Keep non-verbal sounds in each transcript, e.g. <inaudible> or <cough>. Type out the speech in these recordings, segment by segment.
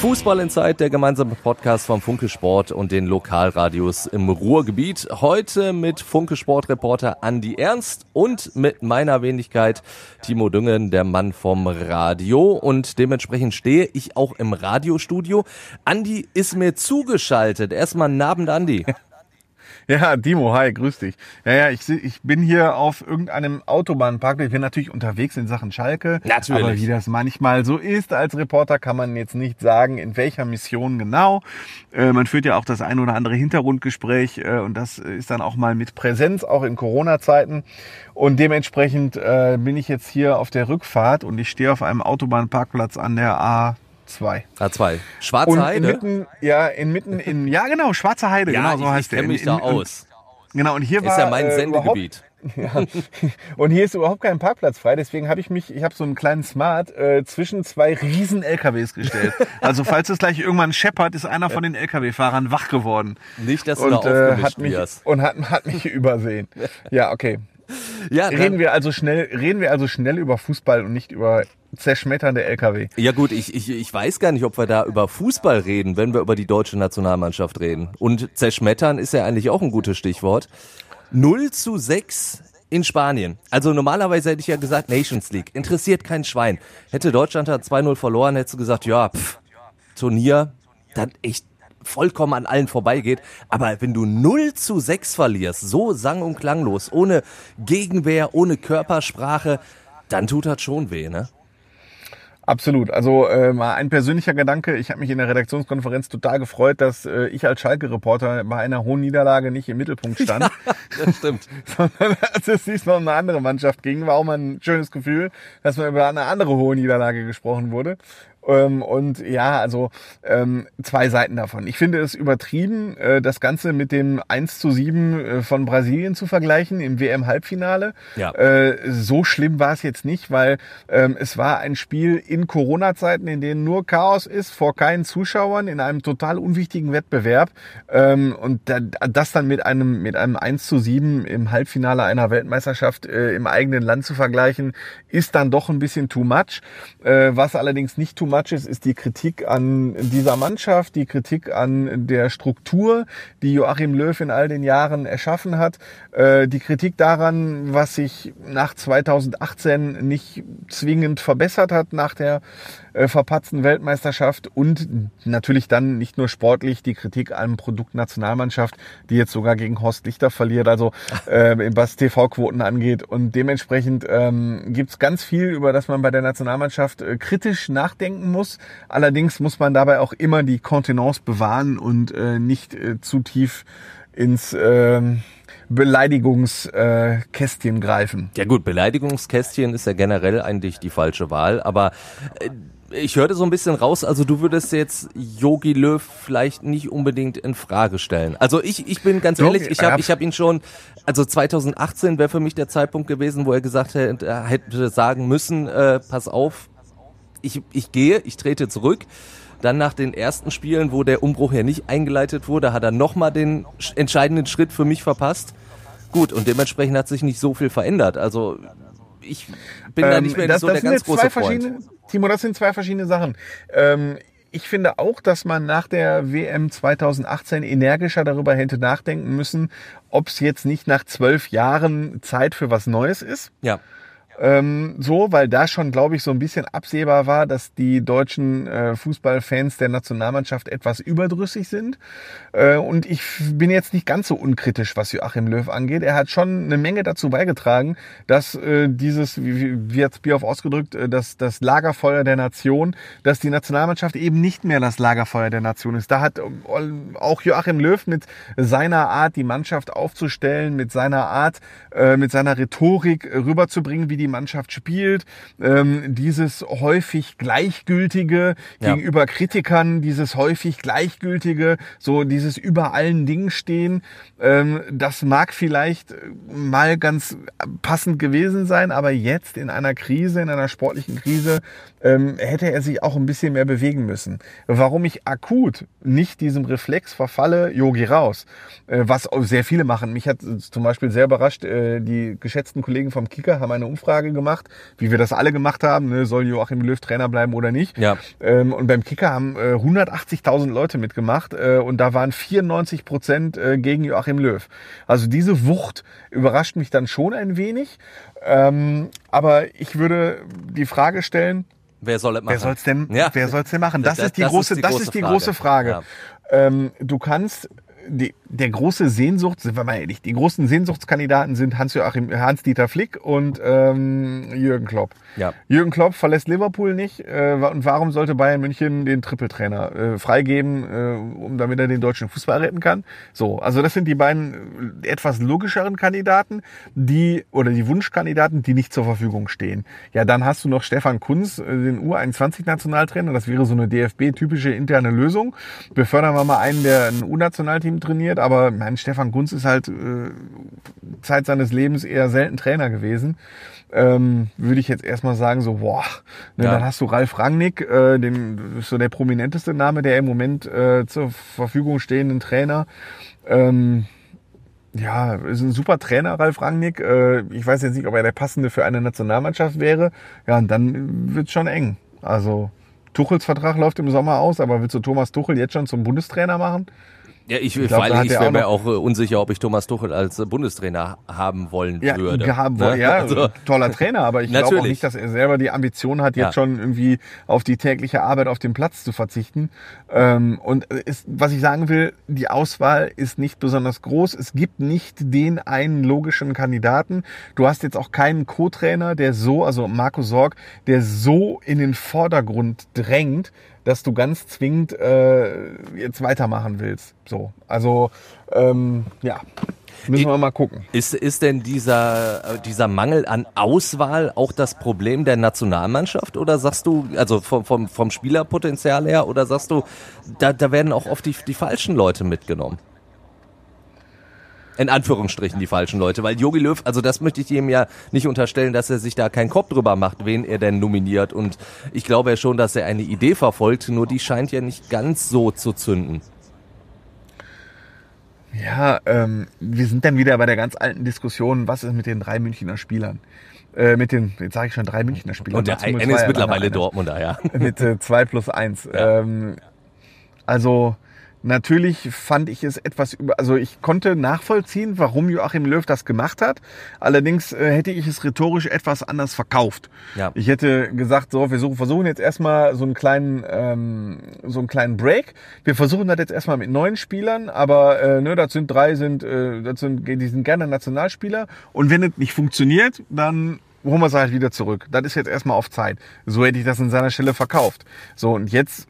Fußball in Zeit, der gemeinsame Podcast vom Funke Sport und den Lokalradios im Ruhrgebiet. Heute mit Funke Sport Reporter Andi Ernst und mit meiner Wenigkeit Timo Düngen, der Mann vom Radio. Und dementsprechend stehe ich auch im Radiostudio. Andi ist mir zugeschaltet. Erstmal einen Abend, Andi. <laughs> Ja, Dimo, hi, grüß dich. Ja, ja, ich, ich bin hier auf irgendeinem Autobahnparkplatz. Ich bin natürlich unterwegs in Sachen Schalke. Natürlich. Aber wie das manchmal so ist, als Reporter kann man jetzt nicht sagen, in welcher Mission genau. Äh, man führt ja auch das ein oder andere Hintergrundgespräch äh, und das ist dann auch mal mit Präsenz, auch in Corona-Zeiten. Und dementsprechend äh, bin ich jetzt hier auf der Rückfahrt und ich stehe auf einem Autobahnparkplatz an der A. A2. A2. Schwarze Und Heide. inmitten, ja, inmitten in, ja genau, Schwarze Heide, <laughs> ja, genau so ich, heißt ich der. mich In- da in- aus. Genau, und hier war Ist ja mein äh, Sendegebiet. <laughs> Ja. Und hier ist überhaupt kein Parkplatz frei, deswegen habe ich mich, ich habe so einen kleinen Smart äh, zwischen zwei riesen LKWs gestellt. <laughs> Also falls es gleich irgendwann scheppert, ist einer von den LKW-Fahrern wach geworden. Nicht, dass du Und, da äh, hat mich, und hat, hat mich übersehen. Ja, okay. Ja, Reden wir also schnell, reden wir also schnell über Fußball und nicht über zerschmetternde LKW. ja gut, ich, ich, ich weiß gar nicht, ob wir da über Fußball reden, wenn wir über die deutsche Nationalmannschaft reden. Und zerschmettern ist ja eigentlich auch ein gutes Stichwort. 0 zu 6 in Spanien. Also normalerweise hätte ich ja gesagt Nations League. Interessiert kein Schwein. Hätte Deutschland da 2-0 verloren, hättest du gesagt, ja, pff, Turnier, dann echt vollkommen an allen vorbeigeht. Aber wenn du 0 zu 6 verlierst, so sang- und klanglos, ohne Gegenwehr, ohne Körpersprache, dann tut das schon weh, ne? Absolut. Also äh, mal ein persönlicher Gedanke. Ich habe mich in der Redaktionskonferenz total gefreut, dass äh, ich als Schalke-Reporter bei einer hohen Niederlage nicht im Mittelpunkt <laughs> stand, Das stimmt. <laughs> sondern als es diesmal um eine andere Mannschaft ging, war auch mal ein schönes Gefühl, dass mal über eine andere hohe Niederlage gesprochen wurde. Ähm, und ja, also ähm, zwei Seiten davon. Ich finde es übertrieben, äh, das Ganze mit dem 1 zu 7 äh, von Brasilien zu vergleichen im WM-Halbfinale. Ja. Äh, so schlimm war es jetzt nicht, weil ähm, es war ein Spiel in Corona-Zeiten, in denen nur Chaos ist, vor keinen Zuschauern, in einem total unwichtigen Wettbewerb. Ähm, und da, das dann mit einem, mit einem 1 zu 7 im Halbfinale einer Weltmeisterschaft äh, im eigenen Land zu vergleichen, ist dann doch ein bisschen too much. Äh, was allerdings nicht too much ist, ist die Kritik an dieser Mannschaft, die Kritik an der Struktur, die Joachim Löw in all den Jahren erschaffen hat, äh, die Kritik daran, was sich nach 2018 nicht zwingend verbessert hat nach der verpatzten Weltmeisterschaft und natürlich dann nicht nur sportlich die Kritik am Produkt Nationalmannschaft, die jetzt sogar gegen Horst Lichter verliert, also <laughs> äh, was TV-Quoten angeht. Und dementsprechend ähm, gibt es ganz viel, über das man bei der Nationalmannschaft äh, kritisch nachdenken muss. Allerdings muss man dabei auch immer die Kontenance bewahren und äh, nicht äh, zu tief ins ähm, Beleidigungskästchen greifen. Ja gut, Beleidigungskästchen ist ja generell eigentlich die falsche Wahl, aber äh, ich hörte so ein bisschen raus, also du würdest jetzt Yogi Löw vielleicht nicht unbedingt in Frage stellen. Also ich, ich bin ganz ehrlich, ich habe ich hab ihn schon, also 2018 wäre für mich der Zeitpunkt gewesen, wo er gesagt hätte, er hätte sagen müssen, äh, pass auf, ich, ich gehe, ich trete zurück. Dann nach den ersten Spielen, wo der Umbruch ja nicht eingeleitet wurde, hat er nochmal den sch- entscheidenden Schritt für mich verpasst. Gut, und dementsprechend hat sich nicht so viel verändert. Also ich bin da Ähm, nicht mehr das, so das der ganz große Freund. Timo, das sind zwei verschiedene Sachen. Ähm, ich finde auch, dass man nach der WM 2018 energischer darüber hätte nachdenken müssen, ob es jetzt nicht nach zwölf Jahren Zeit für was Neues ist. Ja. Ähm, so, weil da schon, glaube ich, so ein bisschen absehbar war, dass die deutschen äh, Fußballfans der Nationalmannschaft etwas überdrüssig sind. Äh, und ich bin jetzt nicht ganz so unkritisch, was Joachim Löw angeht. Er hat schon eine Menge dazu beigetragen, dass äh, dieses, wie, wie hat's Bierhoff ausgedrückt, äh, dass das Lagerfeuer der Nation, dass die Nationalmannschaft eben nicht mehr das Lagerfeuer der Nation ist. Da hat ähm, auch Joachim Löw mit seiner Art, die Mannschaft aufzustellen, mit seiner Art, äh, mit seiner Rhetorik rüberzubringen, wie die Mannschaft spielt, ähm, dieses häufig Gleichgültige Ja. gegenüber Kritikern, dieses häufig Gleichgültige, so dieses über allen Dingen stehen, ähm, das mag vielleicht mal ganz passend gewesen sein, aber jetzt in einer Krise, in einer sportlichen Krise, ähm, hätte er sich auch ein bisschen mehr bewegen müssen. Warum ich akut nicht diesem Reflex verfalle, Yogi raus, äh, was sehr viele machen. Mich hat zum Beispiel sehr überrascht, äh, die geschätzten Kollegen vom Kicker haben eine Umfrage gemacht, wie wir das alle gemacht haben, ne, soll Joachim Löw Trainer bleiben oder nicht. Ja. Ähm, und beim Kicker haben äh, 180.000 Leute mitgemacht äh, und da waren 94 Prozent äh, gegen Joachim Löw. Also diese Wucht überrascht mich dann schon ein wenig. Ähm, aber ich würde die Frage stellen, Wer soll es machen? Wer soll's denn, Ja. wer soll's denn machen? Das, Das- ist die das ist große, die das große ist die Frage. große Frage. Ja. Ähm, du kannst, die, der große Sehnsucht, sind wir mal ehrlich, die großen Sehnsuchtskandidaten sind Hans-Joachim, Hans-Dieter Flick und ähm, Jürgen Klopp. Ja. Jürgen Klopp verlässt Liverpool nicht. Äh, und warum sollte Bayern München den Trippeltrainer äh, freigeben, äh, um damit er den deutschen Fußball retten kann? So, also das sind die beiden äh, etwas logischeren Kandidaten, die oder die Wunschkandidaten, die nicht zur Verfügung stehen. Ja, dann hast du noch Stefan Kunz, äh, den U21-Nationaltrainer. Das wäre so eine DFB-typische interne Lösung. Befördern wir mal einen, der ein U-Nationalteam trainiert, aber mein Stefan Kunz ist halt äh, Zeit seines Lebens eher selten Trainer gewesen ähm, würde ich jetzt erstmal sagen, so, boah, ne, Ja. dann hast du Ralf Rangnick, äh, den so der prominenteste Name der im Moment äh, zur Verfügung stehenden Trainer. Ähm, ja, ist ein super Trainer, Ralf Rangnick. Äh, ich weiß jetzt nicht, ob er der passende für eine Nationalmannschaft wäre. Ja, und dann wird's schon eng. Also Tuchels Vertrag läuft im Sommer aus, aber willst du Thomas Tuchel jetzt schon zum Bundestrainer machen? Ja, ich, glaub, vor da allem, ich wäre auch mir auch äh, unsicher, ob ich Thomas Tuchel als äh, Bundestrainer haben wollen Ja, würde. gehabt, Ne? ja <laughs> Also, toller Trainer, aber ich glaube auch nicht, dass er selber die Ambition hat, jetzt Ja. schon irgendwie auf die tägliche Arbeit auf dem Platz zu verzichten. Ähm, und ist, was ich sagen will, die Auswahl ist nicht besonders groß. Es gibt nicht den einen logischen Kandidaten. Du hast jetzt auch keinen Co-Trainer, der so, also Marco Sorg, der so in den Vordergrund drängt, dass du ganz zwingend äh, jetzt weitermachen willst. So, also ähm, ja, müssen wir mal gucken. Ist, ist denn dieser, äh, dieser Mangel an Auswahl auch das Problem der Nationalmannschaft? Oder sagst du, also vom, vom, vom Spielerpotenzial her, oder sagst du, da, da werden auch oft die, die falschen Leute mitgenommen? In Anführungsstrichen die falschen Leute, weil Jogi Löw, also das möchte ich ihm ja nicht unterstellen, dass er sich da keinen Kopf drüber macht, wen er denn nominiert. Und ich glaube ja schon, dass er eine Idee verfolgt, nur die scheint ja nicht ganz so zu zünden. Ja, ähm, wir sind dann wieder bei der ganz alten Diskussion, was ist mit den drei Münchner Spielern? Äh, mit den, jetzt sage ich schon drei Münchner Spielern. Und der eine ist mittlerweile. Dortmunder, ja. Mit äh, zwei plus eins. Ja. Ähm, also natürlich fand ich es etwas über, also ich konnte nachvollziehen, warum Joachim Löw das gemacht hat. Allerdings äh, hätte ich es rhetorisch etwas anders verkauft. Ja. Ich hätte gesagt, so, wir suchen, versuchen jetzt erstmal so einen kleinen, ähm, so einen kleinen Break. Wir versuchen das jetzt erstmal mit neuen Spielern, aber äh, ne, das sind drei, sind, äh, das sind, die sind gerne Nationalspieler. Und wenn es nicht funktioniert, dann holen wir sie halt wieder zurück. Das ist jetzt erstmal auf Zeit. So hätte ich das an seiner Stelle verkauft. So, und jetzt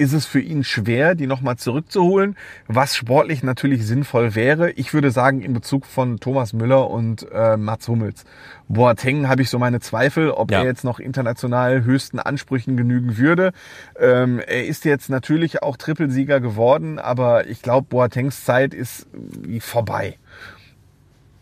ist es für ihn schwer, die nochmal zurückzuholen, was sportlich natürlich sinnvoll wäre. Ich würde sagen, in Bezug von Thomas Müller und äh, Mats Hummels. Boateng habe ich so meine Zweifel, ob Ja. er jetzt noch international höchsten Ansprüchen genügen würde. Ähm, er ist jetzt natürlich auch Trippelsieger geworden, aber ich glaube, Boatengs Zeit ist äh, vorbei.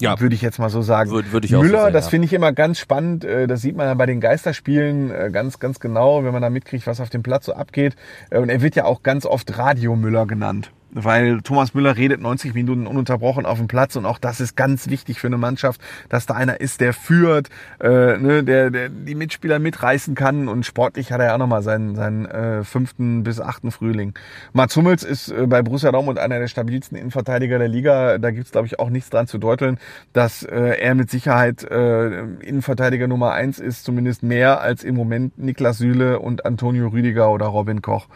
Ja. Würde ich jetzt mal so sagen. Würde- würde ich auch so Müller, sehen, das ja. finde ich immer ganz spannend. Äh, Das sieht man ja bei den Geisterspielen äh, ganz, ganz genau, wenn man da mitkriegt, was auf dem Platz so abgeht. Äh, Und er wird ja auch ganz oft Radio Müller genannt. Weil Thomas Müller redet 90 Minuten ununterbrochen auf dem Platz und auch das ist ganz wichtig für eine Mannschaft, dass da einer ist, der führt, äh, ne, der, der die Mitspieler mitreißen kann und sportlich hat er ja auch nochmal seinen, seinen äh, fünften bis achten Frühling. Mats Hummels ist äh, bei Borussia Dortmund einer der stabilsten Innenverteidiger der Liga. Da gibt's glaube ich auch nichts dran zu deuteln, dass äh, er mit Sicherheit äh, Innenverteidiger Nummer eins ist, zumindest mehr als im Moment Niklas Süle und Antonio Rüdiger oder Robin Koch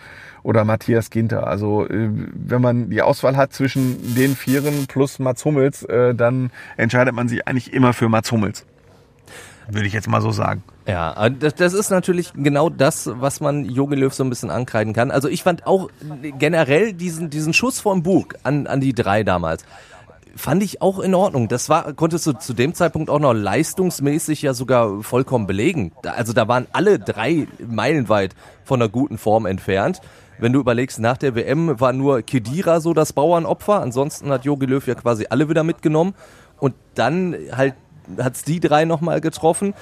oder Matthias Ginter. Also äh, wenn man die Auswahl hat zwischen den Vieren plus Mats Hummels, äh, dann entscheidet man sich eigentlich immer für Mats Hummels. Würde ich jetzt mal so sagen. Ja, äh, das, ist natürlich genau das, was man Jogi Löw so ein bisschen ankreiden kann. Also ich fand auch generell diesen, diesen Schuss vom Bug an, an die drei damals fand ich auch in Ordnung. Das war, konntest du zu dem Zeitpunkt auch noch leistungsmäßig ja sogar vollkommen belegen. Also da waren alle drei meilenweit von einer guten Form entfernt. Wenn du überlegst, nach der WM war nur Kedira so das Bauernopfer, ansonsten hat Jogi Löw ja quasi alle wieder mitgenommen und dann halt hat's die drei nochmal getroffen.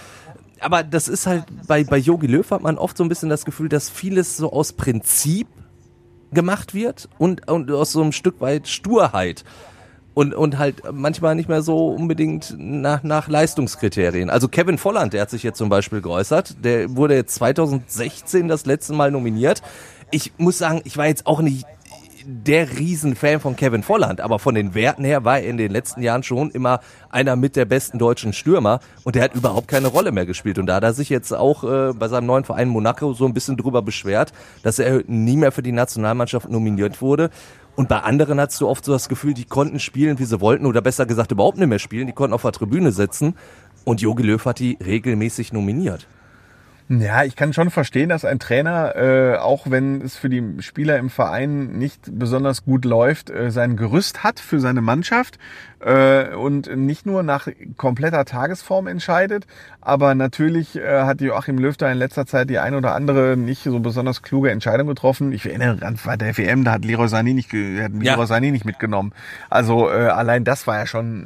Aber das ist halt, bei, bei Jogi Löw hat man oft so ein bisschen das Gefühl, dass vieles so aus Prinzip gemacht wird und, und aus so einem Stück weit Sturheit und, und halt manchmal nicht mehr so unbedingt nach, nach Leistungskriterien. Also Kevin Volland, der hat sich jetzt zum Beispiel geäußert, der wurde jetzt 2016 das letzte Mal nominiert. Ich muss sagen, ich war jetzt auch nicht der Riesenfan von Kevin Volland, aber von den Werten her war er in den letzten Jahren schon immer einer mit der besten deutschen Stürmer und der hat überhaupt keine Rolle mehr gespielt. Und da hat er sich jetzt auch äh, bei seinem neuen Verein Monaco so ein bisschen drüber beschwert, dass er nie mehr für die Nationalmannschaft nominiert wurde. Und bei anderen hast du oft so das Gefühl, die konnten spielen, wie sie wollten, oder besser gesagt überhaupt nicht mehr spielen, die konnten auf der Tribüne sitzen. Und Jogi Löw hat die regelmäßig nominiert. Ja, ich kann schon verstehen, dass ein Trainer, äh, auch wenn es für die Spieler im Verein nicht besonders gut läuft, äh, sein Gerüst hat für seine Mannschaft äh, und nicht nur nach kompletter Tagesform entscheidet, aber natürlich äh, hat Joachim Löw da in letzter Zeit die ein oder andere nicht so besonders kluge Entscheidung getroffen. Ich erinnere an bei der WM, da hat Leroy Sané nicht, hat Leroy ja. Sané nicht mitgenommen. Also äh, allein das war ja schon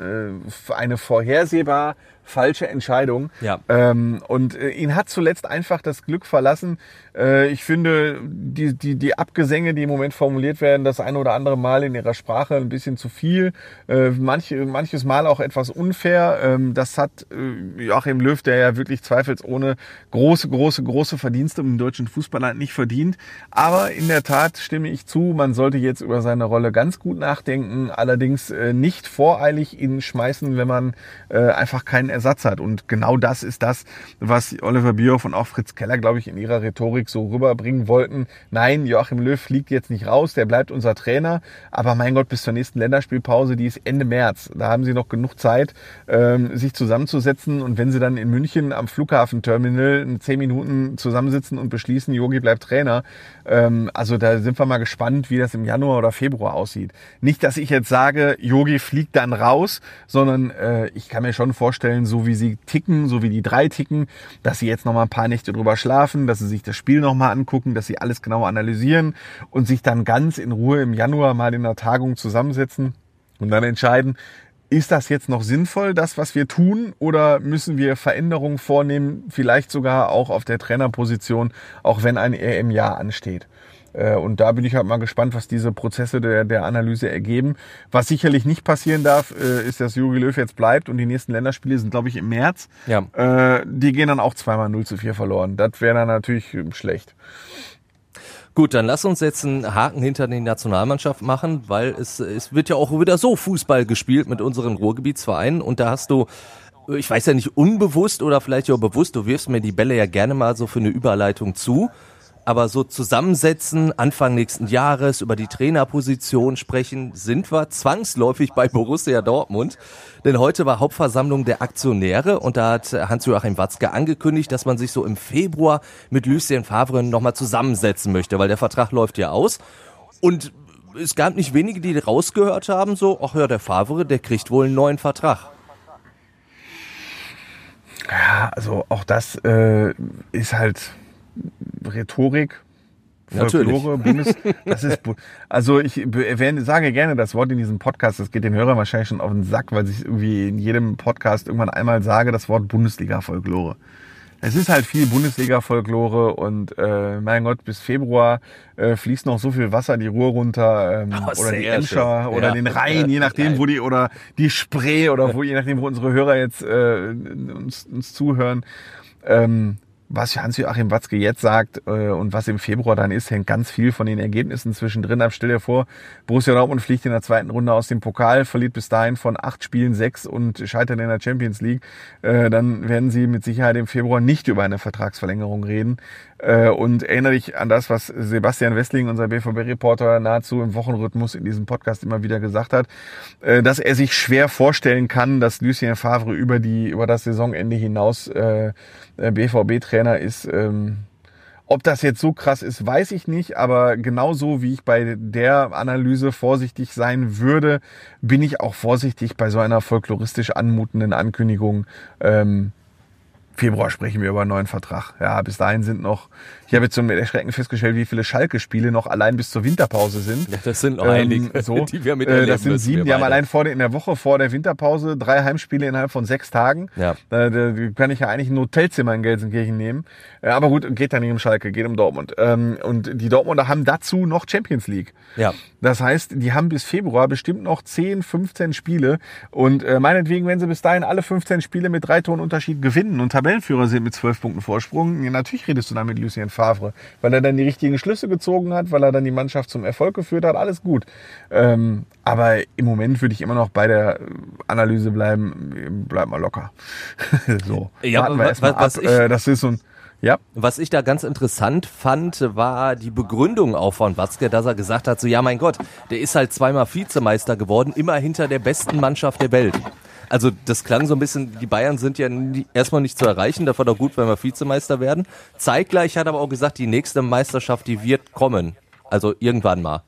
äh, eine vorhersehbar falsche Entscheidung. Ja. Ähm, und äh, ihn hat zuletzt einfach das Glück verlassen. Äh, ich finde, die, die, die Abgesänge, die im Moment formuliert werden, das eine oder andere Mal in ihrer Sprache ein bisschen zu viel. Äh, manche, manches Mal auch etwas unfair. Ähm, das hat äh, Joachim Löw, der ja wirklich zweifelsohne große, große, große Verdienste im deutschen Fußballland nicht verdient. Aber in der Tat stimme ich zu, man sollte jetzt über seine Rolle ganz gut nachdenken, allerdings nicht voreilig ihn schmeißen, wenn man einfach keinen Ersatz hat. Und genau das ist das, was Oliver Bierhoff und auch Fritz Keller, glaube ich, in ihrer Rhetorik so rüberbringen wollten. Nein, Joachim Löw fliegt jetzt nicht raus, der bleibt unser Trainer. Aber mein Gott, bis zur nächsten Länderspielpause, die ist Ende März. Da haben sie noch genug Zeit, ähm, sich zusammenzusetzen. Und wenn sie dann in München am Flughafenterminal in zehn Minuten zusammensitzen und beschließen, Yogi bleibt Trainer, ähm, also da sind wir mal gespannt, wie das im Januar oder Februar aussieht. Nicht, dass ich jetzt sage, Yogi fliegt dann raus, sondern äh, ich kann mir schon vorstellen, so wie sie ticken, so wie die drei ticken, dass sie jetzt noch mal ein paar Nächte drüber schlafen, dass sie sich das Spiel noch mal angucken, dass sie alles genau analysieren und sich dann ganz in Ruhe im Januar mal in einer Tagung zusammensetzen und dann entscheiden, ist das jetzt noch sinnvoll, das, was wir tun, oder müssen wir Veränderungen vornehmen, vielleicht sogar auch auf der Trainerposition, auch wenn ein EM-Jahr ansteht? Äh, und da bin ich halt mal gespannt, was diese Prozesse der, der Analyse ergeben. Was sicherlich nicht passieren darf, äh, ist, dass Juri Löw jetzt bleibt und die nächsten Länderspiele sind, glaube ich, im März. Ja. Äh, die gehen dann auch zweimal 0 zu 4 verloren. Das wäre dann natürlich schlecht. Gut, dann lass uns jetzt einen Haken hinter die Nationalmannschaft machen, weil es, es wird ja auch wieder so Fußball gespielt mit unseren Ruhrgebietsvereinen und da hast du ich weiß ja nicht unbewusst oder vielleicht auch bewusst, du wirfst mir die Bälle ja gerne mal so für eine Überleitung zu aber so zusammensetzen, Anfang nächsten Jahres über die Trainerposition sprechen, sind wir zwangsläufig bei Borussia Dortmund. Denn heute war Hauptversammlung der Aktionäre und da hat Hans-Joachim Watzke angekündigt, dass man sich so im Februar mit Lucien Favre nochmal zusammensetzen möchte, weil der Vertrag läuft ja aus. Und es gab nicht wenige, die rausgehört haben, so, ach ja, der Favre, der kriegt wohl einen neuen Vertrag. Ja, also auch das äh, ist halt Rhetorik, Folklore, <laughs> Bundes, das ist, also ich sage gerne das Wort in diesem Podcast, das geht den Hörern wahrscheinlich schon auf den Sack, weil ich irgendwie in jedem Podcast irgendwann einmal sage, das Wort Bundesliga-Folklore. Es ist halt viel Bundesliga-Folklore und äh, mein Gott, bis Februar äh, fließt noch so viel Wasser die Ruhr runter ähm, oh, oder die Emscher oder ja. den Rhein, je nachdem, wo die oder die Spree oder wo je nachdem, wo unsere Hörer jetzt äh, uns, uns zuhören. Ähm, was Hans-Joachim Watzke jetzt sagt äh, und was im Februar dann ist, hängt ganz viel von den Ergebnissen zwischendrin ab. Stell dir vor, Borussia Dortmund fliegt in der zweiten Runde aus dem Pokal, verliert bis dahin von acht Spielen sechs und scheitert in der Champions League. Äh, dann werden sie mit Sicherheit im Februar nicht über eine Vertragsverlängerung reden. Äh, und erinnere dich an das, was Sebastian Wessling, unser BVB-Reporter, nahezu im Wochenrhythmus in diesem Podcast immer wieder gesagt hat, äh, dass er sich schwer vorstellen kann, dass Lucien Favre über die über das Saisonende hinaus äh, BVB-Trainer ist. Ähm, Ob das jetzt so krass ist, weiß ich nicht, aber genauso wie ich bei der Analyse vorsichtig sein würde, bin ich auch vorsichtig bei so einer folkloristisch anmutenden Ankündigung. Ähm, Februar sprechen wir über einen neuen Vertrag. Ja, bis dahin sind noch, ich habe jetzt mit Erschrecken festgestellt, wie viele Schalke-Spiele noch allein bis zur Winterpause sind. Ja, das sind noch Ähm, einige, so, <laughs> die wir äh, miterleben Das sind sieben, die haben allein vor der, in der Woche vor der Winterpause drei Heimspiele innerhalb von sechs Tagen. Ja. Da, da kann ich ja eigentlich ein Hotelzimmer in Gelsenkirchen nehmen. Äh, Aber gut, geht da nicht um Schalke, geht um Dortmund. Ähm, Und die Dortmunder haben dazu noch Champions League. Ja. Das heißt, die haben bis Februar bestimmt noch 10, 15 Spiele. Und äh, meinetwegen, wenn sie bis dahin alle 15 Spiele mit drei Toren Unterschied gewinnen und Tabellenführer sind mit 12 Punkten Vorsprung, natürlich redest du dann mit Lucien Favre, weil er dann die richtigen Schlüsse gezogen hat, weil er dann die Mannschaft zum Erfolg geführt hat, alles gut. Ähm, aber im Moment würde ich immer noch bei der Analyse bleiben, bleib mal locker. <laughs> so, Ja, warten wir was- erst mal was ab. ich- Äh, das ist so ein, ja, Was ich da ganz interessant fand, war die Begründung auch von Watzke, dass er gesagt hat, so ja mein Gott, der ist halt zweimal Vizemeister geworden, immer hinter der besten Mannschaft der Welt. Also das klang so ein bisschen, die Bayern sind ja nie, erstmal nicht zu erreichen, da war doch gut, wenn wir Vizemeister werden. Zeitgleich hat er aber auch gesagt, die nächste Meisterschaft, die wird kommen. Also irgendwann mal.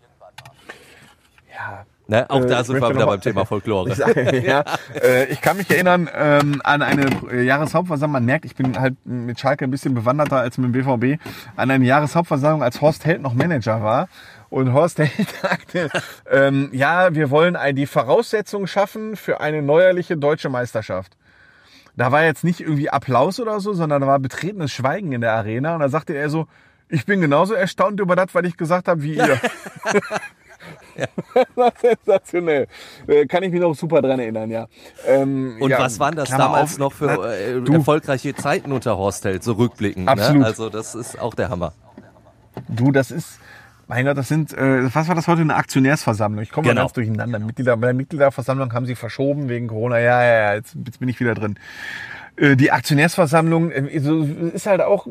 ja, Ne? Auch Äh, da ich sind wir wieder beim Thema Folklore. <laughs> ja, <laughs> äh, ich kann mich erinnern ähm, an eine äh, Jahreshauptversammlung. Man merkt, ich bin halt mit Schalke ein bisschen bewanderter als mit dem BVB. An eine Jahreshauptversammlung, als Horst Held noch Manager war. Und Horst <laughs> Held sagte, ähm, ja, wir wollen die Voraussetzungen schaffen für eine neuerliche deutsche Meisterschaft. Da war jetzt nicht irgendwie Applaus oder so, sondern da war betretenes Schweigen in der Arena. Und da sagte er so, ich bin genauso erstaunt über das, was ich gesagt habe, wie ihr. <laughs> <laughs> Das war sensationell. Äh, Kann ich mich noch super dran erinnern, ja. Ähm, Und ja, was waren das Klammer damals auf, noch für äh, erfolgreiche Zeiten unter Horst Held, so rückblickend? Absolut. Ne? Also das ist auch der Hammer. du, das ist, mein Gott, das sind, äh, was war das heute, eine Aktionärsversammlung? Ich komme Genau. ganz durcheinander. Mitglieder, bei der Mitgliederversammlung haben sie verschoben wegen Corona. Ja, ja, ja, jetzt, jetzt bin ich wieder drin. Äh, die Aktionärsversammlung äh, so, ist halt auch,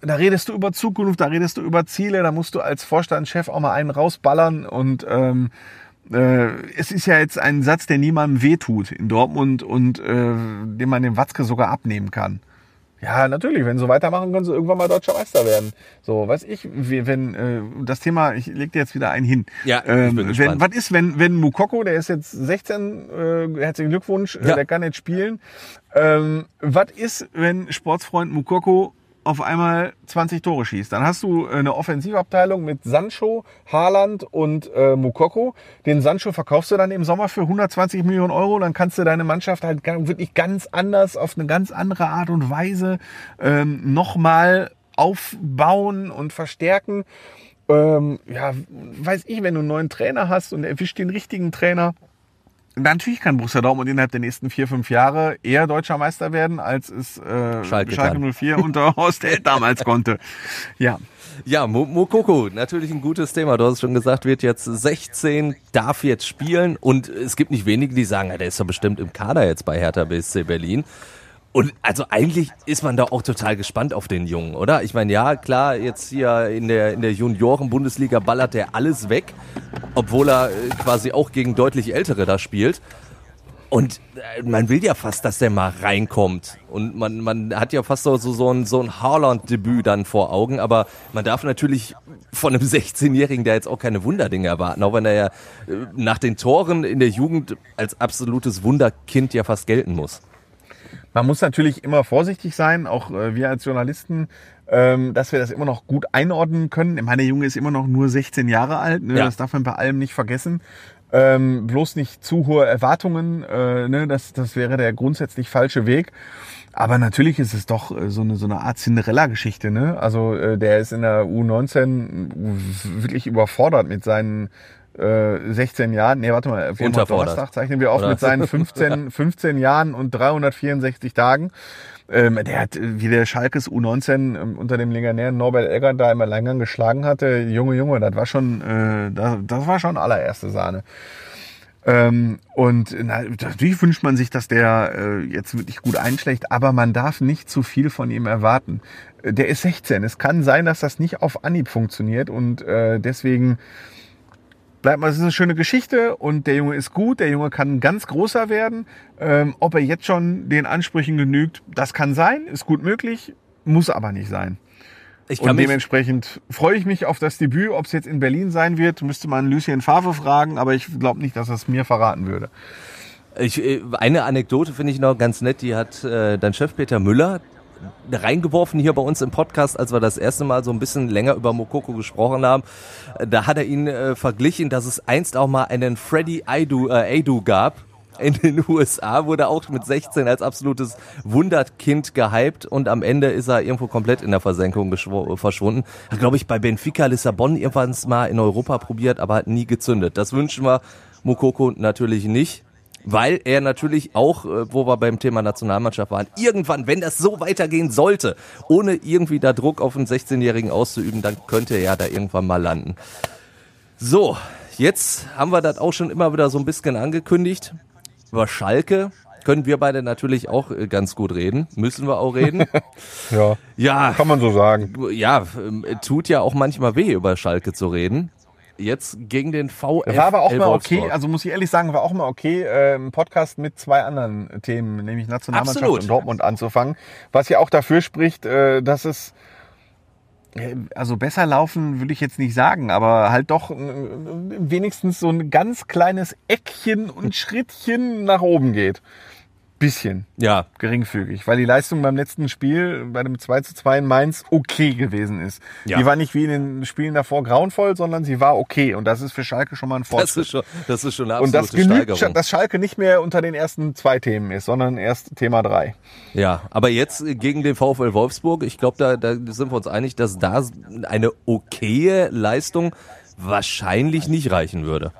da redest du über Zukunft, da redest du über Ziele, da musst du als Vorstandschef auch mal einen rausballern und ähm, äh, es ist ja jetzt ein Satz, der niemandem wehtut in Dortmund und äh, den man dem Watzke sogar abnehmen kann. Ja, natürlich, wenn sie so weitermachen, können sie irgendwann mal deutscher Meister werden. So, weiß ich, wenn äh, das Thema, ich leg dir jetzt wieder einen hin. Ja, ich ähm, bin wenn, gespannt. Was ist, wenn, wenn Mukoko, der ist jetzt 16, äh, herzlichen Glückwunsch, äh, Ja. der kann jetzt spielen. Ähm, was ist, wenn Sportsfreund Mukoko auf einmal 20 Tore schießt? Dann hast du eine Offensivabteilung mit Sancho, Haaland und äh, Mukoko. Den Sancho verkaufst du dann im Sommer für 120 Millionen Euro. Dann kannst du deine Mannschaft halt wirklich ganz anders, auf eine ganz andere Art und Weise ähm, nochmal aufbauen und verstärken. Ähm, ja, weiß ich, wenn du einen neuen Trainer hast und erwischt den richtigen Trainer, Natürlich kann Borussia Dortmund innerhalb der nächsten vier, fünf Jahre eher deutscher Meister werden, als es äh, Schalke Schalke, kann. 04 unter <laughs> Horst Held damals konnte. Ja, Ja, Mo- Mokoko, natürlich ein gutes Thema. Du hast es schon gesagt, wird jetzt 16, darf jetzt spielen und es gibt nicht wenige, die sagen, ja, der ist doch bestimmt im Kader jetzt bei Hertha BSC Berlin. Und also eigentlich ist man da auch total gespannt auf den Jungen, oder? Ich meine, ja, klar, jetzt hier in der, in der Junioren-Bundesliga ballert der alles weg, obwohl er äh, quasi auch gegen deutlich Ältere da spielt. Und äh, man will ja fast, dass der mal reinkommt. Und man, man hat ja fast so, so, so ein, so ein Haaland-Debüt dann vor Augen. Aber man darf natürlich von einem <laughs> 16-Jährigen da jetzt auch keine Wunderdinge erwarten. Auch wenn er ja äh, nach den Toren in der Jugend als absolutes Wunderkind ja fast gelten muss. Man muss natürlich immer vorsichtig sein, auch äh, wir als Journalisten, ähm, dass wir das immer noch gut einordnen können. Ich meine, der Junge ist immer noch nur 16 Jahre alt, ne? Ja. das darf man bei allem nicht vergessen. Ähm, bloß nicht zu hohe Erwartungen, äh, ne? das, das wäre der grundsätzlich falsche Weg. Aber natürlich ist es doch äh, so eine, so eine Art Cinderella-Geschichte. Ne? Also äh, der ist in der U19 wirklich überfordert mit seinen äh, 16 Jahren. Nee, warte mal, wir. Donnerstag zeichnen wir auf Oder? mit seinen <laughs> 15, 15 Jahren und 364 Tagen. Ähm, der hat, äh, wie der Schalkes U19 ähm, unter dem legendären Norbert Eggert da im Alleingang geschlagen hatte. Junge, Junge, das war schon, äh, das, das war schon allererste Sahne. Ähm, und na, natürlich wünscht man sich, dass der äh, jetzt wirklich gut einschlägt, aber man darf nicht zu viel von ihm erwarten. Äh, Der ist 16. Es kann sein, dass das nicht auf Anhieb funktioniert und äh, deswegen bleibt mal, es ist eine schöne Geschichte und der Junge ist gut, der Junge kann ganz großer werden. Ähm, ob er jetzt schon den Ansprüchen genügt, das kann sein, ist gut möglich, muss aber nicht sein. Ich kann und dementsprechend freue ich mich auf das Debüt. Ob es jetzt in Berlin sein wird, müsste man Lucien Favre fragen, aber ich glaube nicht, dass er es mir verraten würde. Ich, äh, eine Anekdote finde ich noch ganz nett, die hat äh, dein Chef Peter Müller reingeworfen hier bei uns im Podcast, als wir das erste Mal so ein bisschen länger über Mokoko gesprochen haben. Da hat er ihn äh, verglichen, dass es einst auch mal einen Freddy Aidu, äh, Aidu gab. In den <laughs> USA wurde auch mit 16 als absolutes Wunderkind gehypt und am Ende ist er irgendwo komplett in der Versenkung verschwunden. Hat, glaube ich, bei Benfica Lissabon irgendwann mal in Europa probiert, aber hat nie gezündet. Das wünschen wir Mokoko natürlich nicht. Weil er natürlich auch, äh, wo wir beim Thema Nationalmannschaft waren, irgendwann, wenn das so weitergehen sollte, ohne irgendwie da Druck auf einen 16-Jährigen auszuüben, dann könnte er ja da irgendwann mal landen. So, jetzt haben wir das auch schon immer wieder so ein bisschen angekündigt. Über Schalke können wir beide natürlich auch äh, ganz gut reden. Müssen wir auch reden. <laughs> Ja, ja, kann man so sagen. ja, ähm, tut ja auch manchmal weh, über Schalke zu reden. Jetzt gegen den VfL War aber auch mal okay, also muss ich ehrlich sagen, war auch mal okay, äh, im Podcast mit zwei anderen Themen, nämlich Nationalmannschaft Absolut. und Dortmund anzufangen. Was ja auch dafür spricht, äh, dass es äh, also besser laufen würde ich jetzt nicht sagen, aber halt doch äh, wenigstens so ein ganz kleines Eckchen und Schrittchen nach oben geht. Bisschen Ja, geringfügig, weil die Leistung beim letzten Spiel, bei dem 2 zu 2 in Mainz, okay gewesen ist. Ja. Die war nicht wie in den Spielen davor grauenvoll, sondern sie war okay. Und das ist für Schalke schon mal ein <laughs> das Fortschritt. ist schon, das ist schon eine Und das absolute genügt, Steigerung. dass Schalke nicht mehr unter den ersten zwei Themen ist, sondern erst Thema drei. Ja, aber jetzt äh, gegen den VfL Wolfsburg, ich glaube, da, da sind wir uns einig, dass da eine okaye Leistung wahrscheinlich nicht reichen würde.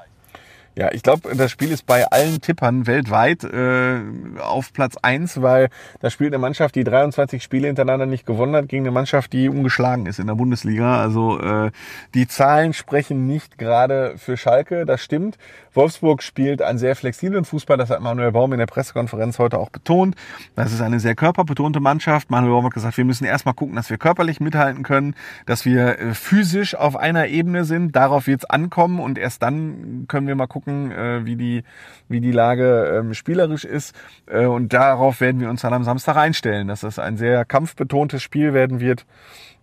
Ja, ich glaube, das Spiel ist bei allen Tippern weltweit äh, auf Platz eins, weil da spielt eine Mannschaft, die 23 Spiele hintereinander nicht gewonnen hat, gegen eine Mannschaft, die ungeschlagen ist in der Bundesliga. Also äh, die Zahlen sprechen nicht gerade für Schalke, das stimmt. Wolfsburg spielt einen sehr flexiblen Fußball, das hat Manuel Baum in der Pressekonferenz heute auch betont. Das ist eine sehr körperbetonte Mannschaft. Manuel Baum hat gesagt, wir müssen erstmal gucken, dass wir körperlich mithalten können, dass wir äh, physisch auf einer Ebene sind. Darauf wird es ankommen und erst dann können wir mal gucken, äh, wie, die, wie die Lage ähm, spielerisch ist. Äh, und darauf werden wir uns dann am Samstag einstellen, dass das ein sehr kampfbetontes Spiel werden wird.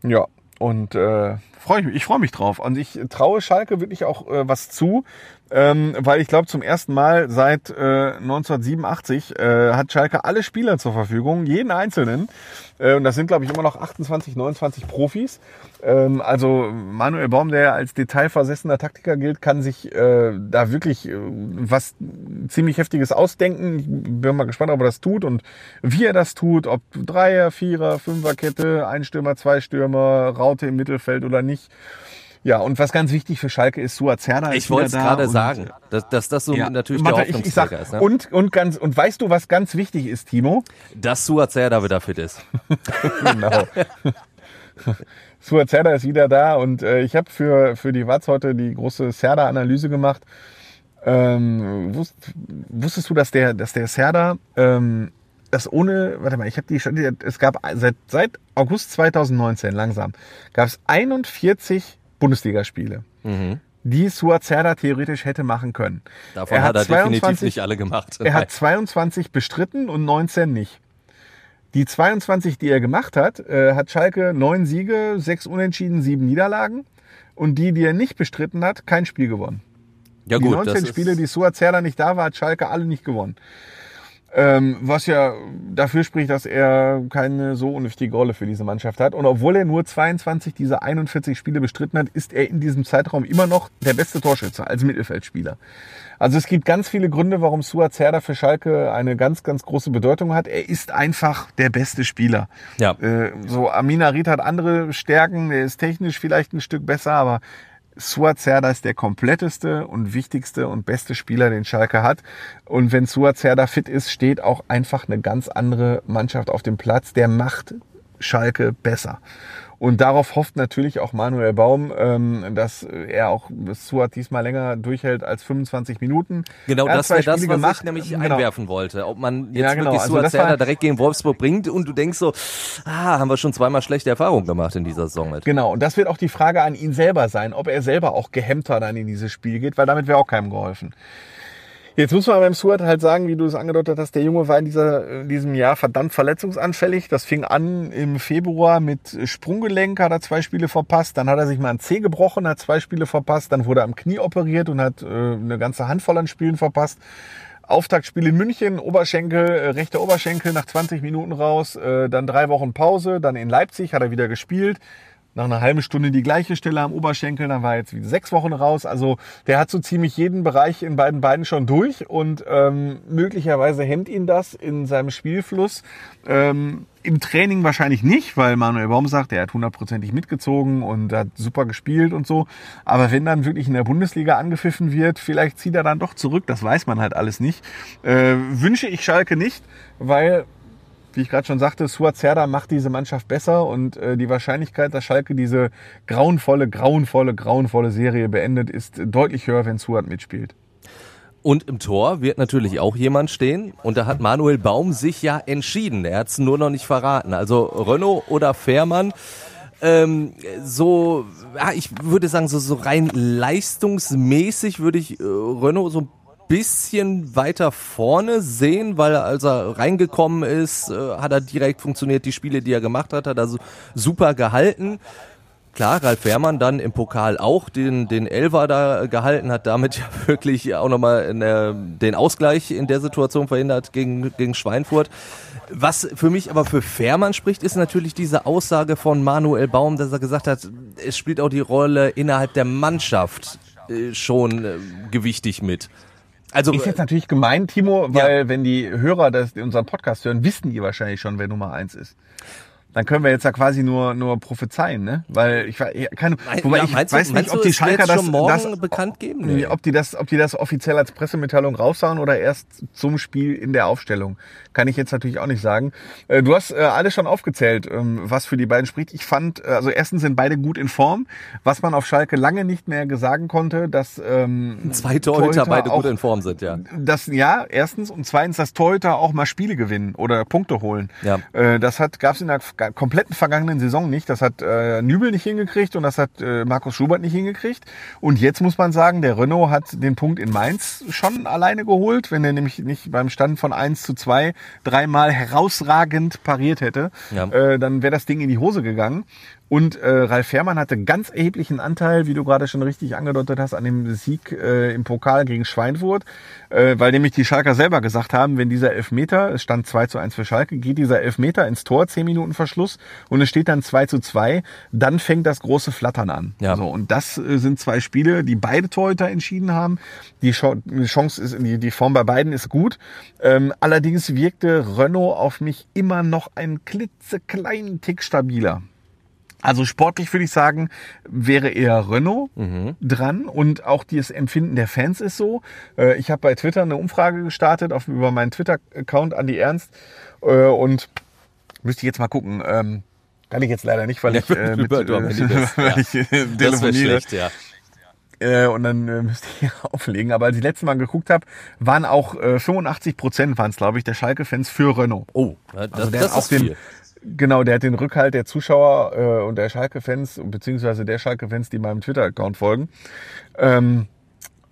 Ja, und äh, freue ich ich freue mich drauf. Und ich traue Schalke wirklich auch äh, was zu, ähm, weil ich glaube, zum ersten Mal seit äh, 1987 äh, hat Schalke alle Spieler zur Verfügung, jeden einzelnen. Äh, und das sind, glaube ich, immer noch 28, 29 Profis. Ähm, also Manuel Baum, der als detailversessener Taktiker gilt, kann sich äh, da wirklich äh, was ziemlich Heftiges ausdenken. Ich bin mal gespannt, ob er das tut und wie er das tut, ob Dreier, Vierer, Fünferkette, ein Stürmer, zwei Stürmer, Raute im Mittelfeld oder nicht. Ja, und was ganz wichtig für Schalke ist, Suat Zerda ist Ich wollte es gerade sagen, dass, dass das so ja, natürlich der warte, ich, ich sag, ist. Ne? und, und, ganz, und weißt du, was ganz wichtig ist, Timo? dass Suazer da wieder fit ist. <laughs> Genau. <laughs> Suat Zerda ist wieder da und äh, ich habe für, für die Watz heute die große Serda-Analyse gemacht. Ähm, wusst, wusstest du, dass der, dass der Serda ähm, das ohne, warte mal, ich habe die schon, es gab seit, seit August 2019 langsam, gab es 41 Bundesligaspiele, die Suat Zerda theoretisch hätte machen können. Davon hat er definitiv 22 nicht alle gemacht. er hat <laughs> 22 bestritten und 19 nicht. Die 22, die er gemacht hat, äh, hat Schalke neun Siege, sechs Unentschieden, sieben Niederlagen. Und die, die er nicht bestritten hat, kein Spiel gewonnen. ja die gut, 19 das Spiele, die Suat Zerda nicht da war, hat Schalke alle nicht gewonnen. Ähm, was ja dafür spricht, dass er keine so unwichtige Rolle für diese Mannschaft hat. Und obwohl er nur 22 dieser 41 Spiele bestritten hat, ist er in diesem Zeitraum immer noch der beste Torschütze als Mittelfeldspieler. Also es gibt ganz viele Gründe, warum Suat Zerda für Schalke eine ganz, ganz große Bedeutung hat. Er ist einfach der beste Spieler. ja. Äh, so Amina Ried hat andere Stärken, der ist technisch vielleicht ein Stück besser, aber Suat Serdar ist der kompletteste und wichtigste und beste Spieler, den Schalke hat. Und wenn Suat Serdar fit ist, steht auch einfach eine ganz andere Mannschaft auf dem Platz. Der macht Schalke besser. Und darauf hofft natürlich auch Manuel Baum, ähm, dass er auch Suat diesmal länger durchhält als 25 Minuten. Genau, das wäre das, was gemacht. ich nämlich Genau. einwerfen wollte. Ob man jetzt Ja, genau. wirklich Also das Suazer war- direkt gegen Wolfsburg bringt und du denkst so, ah, haben wir schon zweimal schlechte Erfahrungen gemacht in dieser Saison mit. Genau, und das wird auch die Frage an ihn selber sein, ob er selber auch gehemmter dann in dieses Spiel geht, weil damit wäre auch keinem geholfen. Jetzt muss man beim Stuart halt sagen, wie du es angedeutet hast, der Junge war in, dieser, in diesem Jahr verdammt verletzungsanfällig. Das fing an im Februar mit Sprunggelenk, hat er zwei Spiele verpasst. Dann hat er sich mal ein Zeh gebrochen, hat zwei Spiele verpasst. Dann wurde er am Knie operiert und hat äh, eine ganze Handvoll an Spielen verpasst. Auftaktspiel in München, Oberschenkel, äh, rechter Oberschenkel nach 20 Minuten raus, äh, dann drei Wochen Pause, dann in Leipzig hat er wieder gespielt. Nach einer halben Stunde die gleiche Stelle am Oberschenkel, dann war er jetzt wieder sechs Wochen raus. Also der hat so ziemlich jeden Bereich in beiden Beinen schon durch und ähm, möglicherweise hemmt ihn das in seinem Spielfluss. Ähm, Im Training wahrscheinlich nicht, weil Manuel Baum sagt, er hat hundertprozentig mitgezogen und hat super gespielt und so. Aber wenn dann wirklich in der Bundesliga angepfiffen wird, vielleicht zieht er dann doch zurück. Das weiß man halt alles nicht. Äh, wünsche ich Schalke nicht, weil wie ich gerade schon sagte, Suat Serda macht diese Mannschaft besser und äh, die Wahrscheinlichkeit, dass Schalke diese grauenvolle, grauenvolle, grauenvolle Serie beendet, ist deutlich höher, wenn Suat mitspielt. Und im Tor wird natürlich auch jemand stehen. Und da hat Manuel Baum sich ja entschieden. Er hat es nur noch nicht verraten. Also Renault oder Fährmann. Ähm, so, ja, ich würde sagen, so, so rein leistungsmäßig würde ich äh, Renault so ein bisschen weiter vorne sehen, weil als er reingekommen ist, äh, hat er direkt funktioniert. Die Spiele, die er gemacht hat, hat er super gehalten. Klar, Ralf Wehrmann dann im Pokal auch den, den Elfer da gehalten, hat damit <laughs> ja wirklich auch nochmal den Ausgleich in der Situation verhindert gegen, gegen Schweinfurt. Was für mich aber für Fährmann spricht, ist natürlich diese Aussage von Manuel Baum, dass er gesagt hat, es spielt auch die Rolle innerhalb der Mannschaft äh, schon äh, gewichtig mit. Also ist jetzt natürlich gemein, Timo, weil ja. wenn die Hörer das, unseren Podcast hören, wissen die wahrscheinlich schon, wer Nummer eins ist dann können wir jetzt ja quasi nur nur prophezeien, ne? Weil ich keine, wobei ja, ich weiß du, nicht, ob die Schalker das, das bekannt geben, nee. ob die das, ob die das offiziell als Pressemitteilung raussagen oder erst zum Spiel in der Aufstellung, kann ich jetzt natürlich auch nicht sagen. Äh, du hast äh, alles schon aufgezählt, ähm, was für die beiden spricht. Ich fand, äh, also erstens sind beide gut in Form, was man auf Schalke lange nicht mehr sagen konnte, dass ähm, zwei Torhüter beide auch, gut in Form sind, ja. Das ja, erstens und zweitens, dass Torhüter auch mal Spiele gewinnen oder Punkte holen. Ja. Das hat gab's in der kompletten vergangenen Saison nicht. Das hat äh, Nübel nicht hingekriegt und das hat äh, Markus Schubert nicht hingekriegt. Und jetzt muss man sagen, der Renault hat den Punkt in Mainz schon alleine geholt, wenn er nämlich nicht beim Stand von 1 zu 2 dreimal herausragend pariert hätte, ja. äh, dann wäre das Ding in die Hose gegangen. Und äh, Ralf Fährmann hatte ganz erheblichen Anteil, wie du gerade schon richtig angedeutet hast, an dem Sieg äh, im Pokal gegen Schweinfurt, äh, weil nämlich die Schalker selber gesagt haben, wenn dieser Elfmeter, es stand 2 zu 1 für Schalke, geht dieser Elfmeter ins Tor, 10 Minuten Verschluss und es steht dann 2 zu 2, dann fängt das große Flattern an. Ja. So, und das äh, sind zwei Spiele, die beide Torhüter entschieden haben. Die Chance ist, die, die Form bei beiden ist gut. Ähm, allerdings wirkte Renault auf mich immer noch einen klitzekleinen Tick stabiler. Also sportlich würde ich sagen, wäre eher Renault mhm. dran und auch das Empfinden der Fans ist so. Äh, ich habe bei Twitter eine Umfrage gestartet auf, über meinen Twitter-Account Andi Ernst äh, und müsste ich jetzt mal gucken. Ähm, kann ich jetzt leider nicht, weil ich, äh, <laughs> mit, äh, <laughs> weil ich äh, telefoniere. Schlecht, ja. Äh, und dann äh, müsste ich <laughs> auflegen. Aber als ich letztes Mal geguckt habe, waren auch äh, 85 Prozent, waren es glaube ich, der Schalke-Fans für Renault. Oh, das, also der das ist auch den, viel. Genau, der hat den Rückhalt der Zuschauer äh, und der Schalke-Fans, beziehungsweise der Schalke-Fans, die meinem Twitter-Account folgen. Ähm,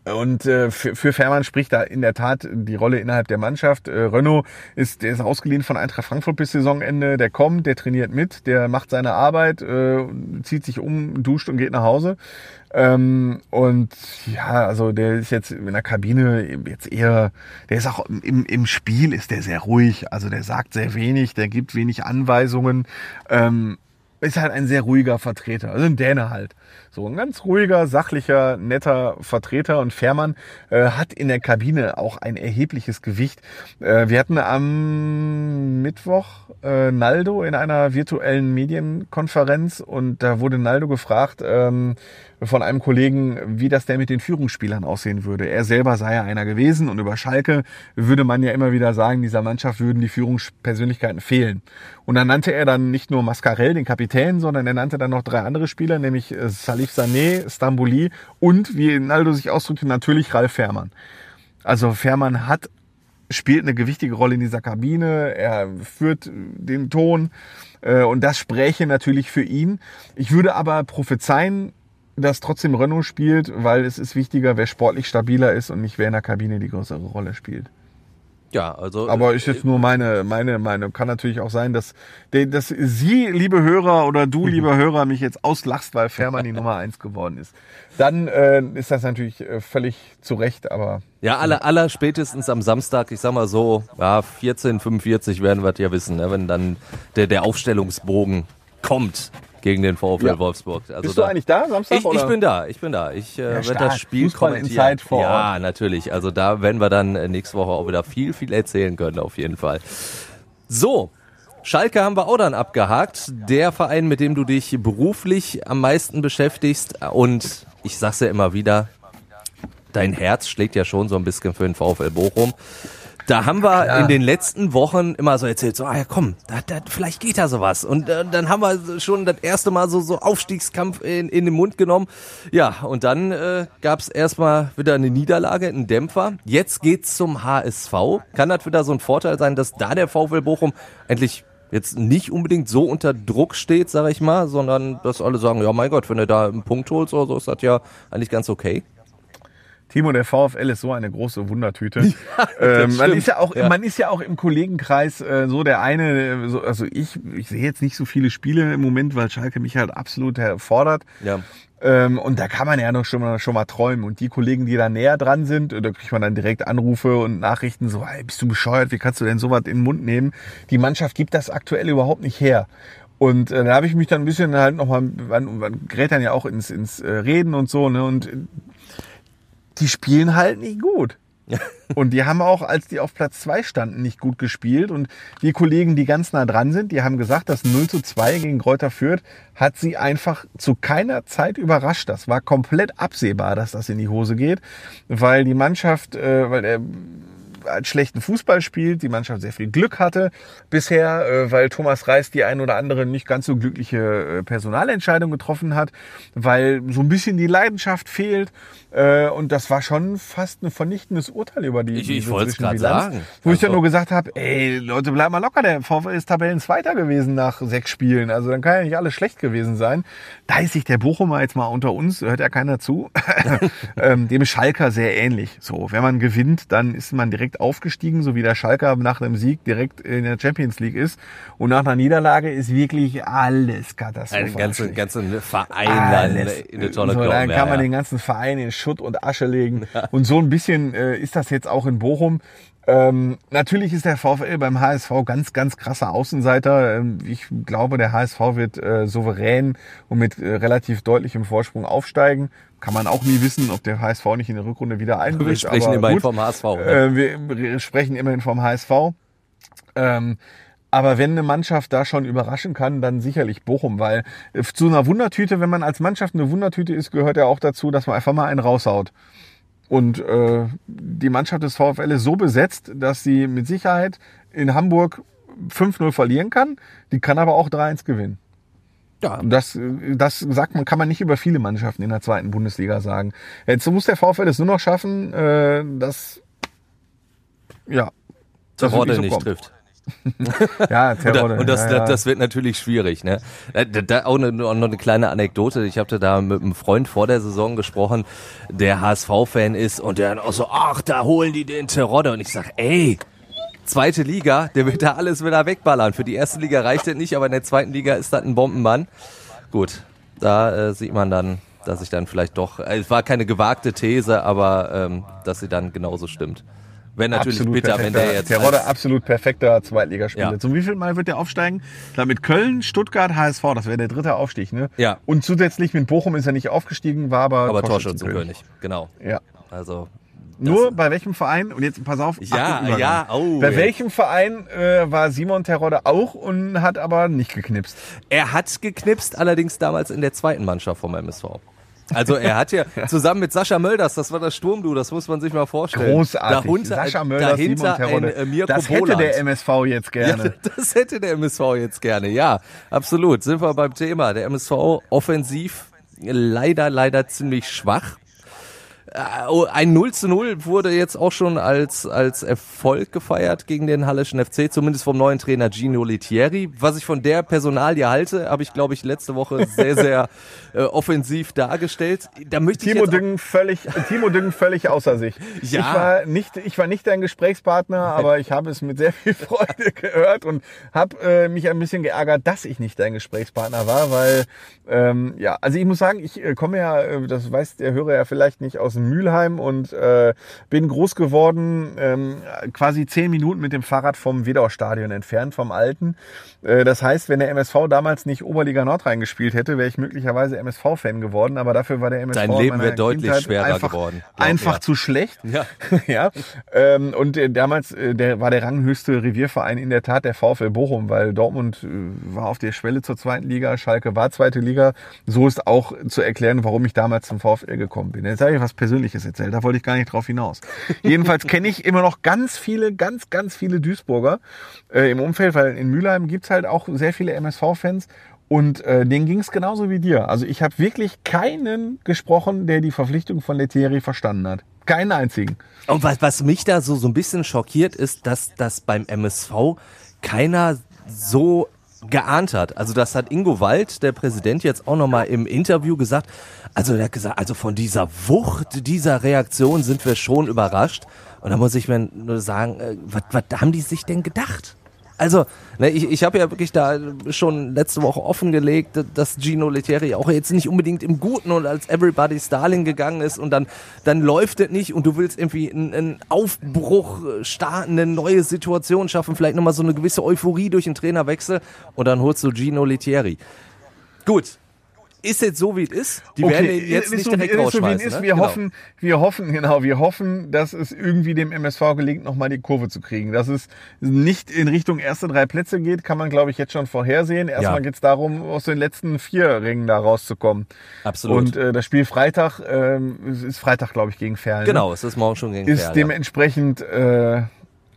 und äh, für, für Fährmann spricht da in der Tat die Rolle innerhalb der Mannschaft. Äh, Renault ist, der ist ausgeliehen von Eintracht Frankfurt bis Saisonende. Der kommt, der trainiert mit, der macht seine Arbeit, äh, zieht sich um, duscht und geht nach Hause. Ähm, und ja, also der ist jetzt in der Kabine jetzt eher, der ist auch im, im Spiel ist der sehr ruhig. Also der sagt sehr wenig, der gibt wenig Anweisungen. Ähm, ist halt ein sehr ruhiger Vertreter, also ein Däne halt. So ein ganz ruhiger, sachlicher, netter Vertreter und Fährmann äh, hat in der Kabine auch ein erhebliches Gewicht. Äh, wir hatten am Mittwoch äh, Naldo in einer virtuellen Medienkonferenz und da wurde Naldo gefragt ähm, von einem Kollegen, wie das denn mit den Führungsspielern aussehen würde. Er selber sei ja einer gewesen und über Schalke würde man ja immer wieder sagen, dieser Mannschaft würden die Führungspersönlichkeiten fehlen. Und dann nannte er dann nicht nur Mascarell, den Kapitän, sondern er nannte dann noch drei andere Spieler, nämlich Salih Sané, Stambouli und, wie Naldo sich ausdrückte, natürlich Ralf Fährmann. Also Fährmann hat, spielt eine gewichtige Rolle in dieser Kabine, er führt den Ton äh, und das spräche natürlich für ihn. Ich würde aber prophezeien, dass trotzdem Renault spielt, weil es ist wichtiger, wer sportlich stabiler ist und nicht wer in der Kabine die größere Rolle spielt. Ja, also. Aber ist jetzt nur meine, meine Meinung. Kann natürlich auch sein, dass, dass Sie, liebe Hörer, oder du, lieber Hörer, mich jetzt auslachst, weil Fährmann die <laughs> Nummer eins geworden ist. Dann äh, ist das natürlich äh, völlig zu Recht, aber. Ja, aller, aller spätestens am Samstag, ich sag mal so, ja, 14:45 werden wir es ja wissen, ne, wenn dann der, der Aufstellungsbogen kommt gegen den VfL Ja. Wolfsburg. Also Bist du eigentlich da, Samstag? Ich, oder? ich bin da, ich bin da. Ich äh, werde stark. das Spiel Fußball kommentieren. Vor ja, natürlich. Also da werden wir dann äh, nächste Woche auch wieder viel, viel erzählen können, auf jeden Fall. So. Schalke haben wir auch dann abgehakt. Der Verein, mit dem du dich beruflich am meisten beschäftigst. Und ich sag's ja immer wieder, dein Herz schlägt ja schon so ein bisschen für den VfL Bochum. Da haben wir in den letzten Wochen immer so erzählt, so, ah ja komm, da, da, vielleicht geht da sowas. Und äh, dann haben wir schon das erste Mal so, so Aufstiegskampf in, in den Mund genommen. Ja, und dann äh, gab es erstmal wieder eine Niederlage, einen Dämpfer. Jetzt geht's zum HSV. Kann das wieder so ein Vorteil sein, dass da der VfL Bochum endlich jetzt nicht unbedingt so unter Druck steht, sage ich mal, sondern dass alle sagen, ja mein Gott, wenn du da einen Punkt holst oder so, ist das ja eigentlich ganz okay. Timo, der VfL ist so eine große Wundertüte. <laughs> ähm, man ist ja auch, Ja. man ist ja auch im Kollegenkreis äh, so der eine, äh, so, also ich, ich sehe jetzt nicht so viele Spiele im Moment, weil Schalke mich halt absolut herfordert. Ja. Ähm, und da kann man ja noch schon mal, schon mal träumen. Und die Kollegen, die da näher dran sind, äh, da kriegt man dann direkt Anrufe und Nachrichten so, hey, bist du bescheuert, wie kannst du denn sowas in den Mund nehmen? Die Mannschaft gibt das aktuell überhaupt nicht her. Und äh, da habe ich mich dann ein bisschen halt nochmal, man, man gerät dann ja auch ins, ins äh, Reden und so, ne? Und die spielen halt nicht gut. <laughs> Und die haben auch, als die auf Platz zwei standen, nicht gut gespielt. Und die Kollegen, die ganz nah dran sind, die haben gesagt, das 0 zu 2 gegen Kräuter Fürth hat sie einfach zu keiner Zeit überrascht. Das war komplett absehbar, dass das in die Hose geht, weil die Mannschaft, äh, weil der halt schlechten Fußball spielt, die Mannschaft sehr viel Glück hatte bisher, äh, weil Thomas Reis die ein oder andere nicht ganz so glückliche äh, Personalentscheidung getroffen hat, weil so ein bisschen die Leidenschaft fehlt. Äh, und das war schon fast ein vernichtendes Urteil über die Ich- ich wollt's grad Zwischenbilanz, sagen. Wo ich dann Also- nur gesagt habe, ey, Leute, bleibt mal locker, der VfL ist Tabellenzweiter gewesen nach sechs Spielen. Also dann kann ja nicht alles schlecht gewesen sein. Da ist sich der Bochumer jetzt mal unter uns, hört ja keiner zu, <laughs> ähm, dem Schalker sehr ähnlich. So, wenn man gewinnt, dann ist man direkt aufgestiegen, so wie der Schalker nach einem Sieg direkt in der Champions League ist. Und nach einer Niederlage ist wirklich alles katastrophal. Ein ganzen, schlecht. ganzen Verein Alles. in eine Tonne so. Dann kann man ja. den ganzen Verein in Schutt und Asche legen. Und so ein bisschen äh, ist das jetzt auch in Bochum. Ähm, natürlich ist der VfL beim HSV ganz, ganz krasser Außenseiter. Ähm, ich glaube, der HSV wird äh, souverän und mit äh, relativ deutlichem Vorsprung aufsteigen. Kann man auch nie wissen, ob der HSV nicht in der Rückrunde wieder einbricht. Wir sprechen aber immerhin gut. vom HSV. Ne? Äh, wir, wir sprechen immerhin vom HSV. Ähm, aber wenn eine Mannschaft da schon überraschen kann, dann sicherlich Bochum, weil äh, zu einer Wundertüte, wenn man als Mannschaft eine Wundertüte ist, gehört ja auch dazu, dass man einfach mal einen raushaut. Und äh, die Mannschaft des VfL ist so besetzt, dass sie mit Sicherheit in Hamburg 5-0 verlieren kann. Die kann aber auch 3-1 gewinnen. Ja. Das, äh, das sagt man, kann man nicht über viele Mannschaften in der zweiten Bundesliga sagen. Jetzt muss der VfL es nur noch schaffen, äh, dass ja, das Terodde wirklich nicht kommt. trifft. <laughs> Ja, Und, da, Terodde. und das, ja, ja. das, das wird natürlich schwierig. Ne? Da, da, auch, eine, auch noch eine kleine Anekdote. Ich hatte da mit einem Freund vor der Saison gesprochen, der HSV-Fan ist und der dann auch so, ach, da holen die den Terodde. Und ich sag, ey, zweite Liga, der wird da alles wieder wegballern. Für die erste Liga reicht das nicht, aber in der zweiten Liga ist das ein Bombenmann. Gut, da äh, sieht man dann, dass ich dann vielleicht doch, äh, es war keine gewagte These, aber ähm, dass sie dann genauso stimmt. Wäre natürlich absolut bitter, wenn der jetzt Terodde absolut perfekter Zweitligaspieler. Ja. Zum wievielten Mal wird der aufsteigen? Da mit Köln, Stuttgart, HSV, das wäre der dritte Aufstieg, ne? Ja. Und zusätzlich mit Bochum ist er nicht aufgestiegen, war aber, aber Torschützenkönig. Genau. Ja. Also Nur bei welchem Verein, und jetzt pass auf, Ja, ja, oh, Bei welchem Verein äh, war Simon Terodde auch und hat aber nicht geknipst? Er hat geknipst, allerdings damals in der zweiten Mannschaft vom MSV. Also er hat <laughs> ja zusammen mit Sascha Mölders, das war das Sturmduo, das muss man sich mal vorstellen. Großartig. Darunter, Sascha Mölders, dahinter Simon ein äh, Mirko das hätte Boland. der MSV jetzt gerne. Ja, <laughs> das hätte der MSV jetzt gerne, ja, absolut. Sind wir beim Thema. Der MSV offensiv leider, leider ziemlich schwach. Äh, ein 0 zu 0 wurde jetzt auch schon als, als Erfolg gefeiert gegen den Hallischen FC, zumindest vom neuen Trainer Gino Litieri. Was ich von der Personalie halte, habe ich, glaube ich, letzte Woche sehr, sehr <laughs> äh, offensiv dargestellt. Da möchte Timo ich Düngen völlig, Timo Düngen völlig außer sich. Ja. Ich war nicht, ich war nicht dein Gesprächspartner, aber ich habe es mit sehr viel Freude <laughs> gehört und habe äh, mich ein bisschen geärgert, dass ich nicht dein Gesprächspartner war, weil ähm, ja, also ich muss sagen, ich äh, komme ja, äh, das weiß der Hörer ja vielleicht nicht aus dem Mülheim und äh, bin groß geworden, ähm, quasi zehn Minuten mit dem Fahrrad vom Wedau-Stadion entfernt, vom alten. Äh, das heißt, wenn der MSV damals nicht Oberliga Nordrhein gespielt hätte, wäre ich möglicherweise MSV-Fan geworden, aber dafür war der MSV Dein in Leben wäre deutlich Kindheit schwerer einfach, geworden, Einfach mir. zu schlecht. Ja. <laughs> ja. Ähm, und äh, damals äh, der war der ranghöchste Revierverein in der Tat der VfL Bochum, weil Dortmund äh, war auf der Schwelle zur zweiten Liga, Schalke war zweite Liga. So ist auch zu erklären, warum ich damals zum VfL gekommen bin. Jetzt habe ich was Persönliches erzählt, da wollte ich gar nicht drauf hinaus. Jedenfalls kenne ich immer noch ganz viele, ganz, ganz viele Duisburger äh, im Umfeld, weil in Mülheim gibt's halt auch sehr viele MSV-Fans. Und äh, denen ging es genauso wie dir. Also ich habe wirklich keinen gesprochen, der die Verpflichtung von Lethierry verstanden hat. Keinen einzigen. Und was, was mich da so, so ein bisschen schockiert, ist, dass das beim MSV keiner so geahnt hat. Also das hat Ingo Wald, der Präsident, jetzt auch nochmal im Interview gesagt. Also er hat gesagt, also von dieser Wucht dieser Reaktion sind wir schon überrascht. Und da muss ich mir nur sagen, äh, was, was haben die sich denn gedacht? Also, ne, ich, ich habe ja wirklich da schon letzte Woche offengelegt, dass Gino Lettieri auch jetzt nicht unbedingt im Guten und als Everybody's Darling gegangen ist und dann, dann läuft es nicht und du willst irgendwie einen, einen Aufbruch starten, eine neue Situation schaffen, vielleicht nochmal so eine gewisse Euphorie durch den Trainerwechsel und dann holst du Gino Lettieri. Gut. Ist jetzt so, wie es ist. Die werden ihn jetzt nicht so, direkt ist so, wie es rausschmeißen. ist. ne? Wir Genau. hoffen, wir hoffen, genau, wir hoffen, dass es irgendwie dem MSV gelingt, nochmal die Kurve zu kriegen. Dass es nicht in Richtung erste drei Plätze geht, kann man, glaube ich, jetzt schon vorhersehen. Erstmal Ja. geht es darum, aus den letzten vier Ringen da rauszukommen. Absolut. Und äh, das Spiel Freitag, es ist Freitag, glaube ich, gegen Ferl. Genau, es ist morgen schon gegen Ne? Ist Ferl, ja. dementsprechend äh,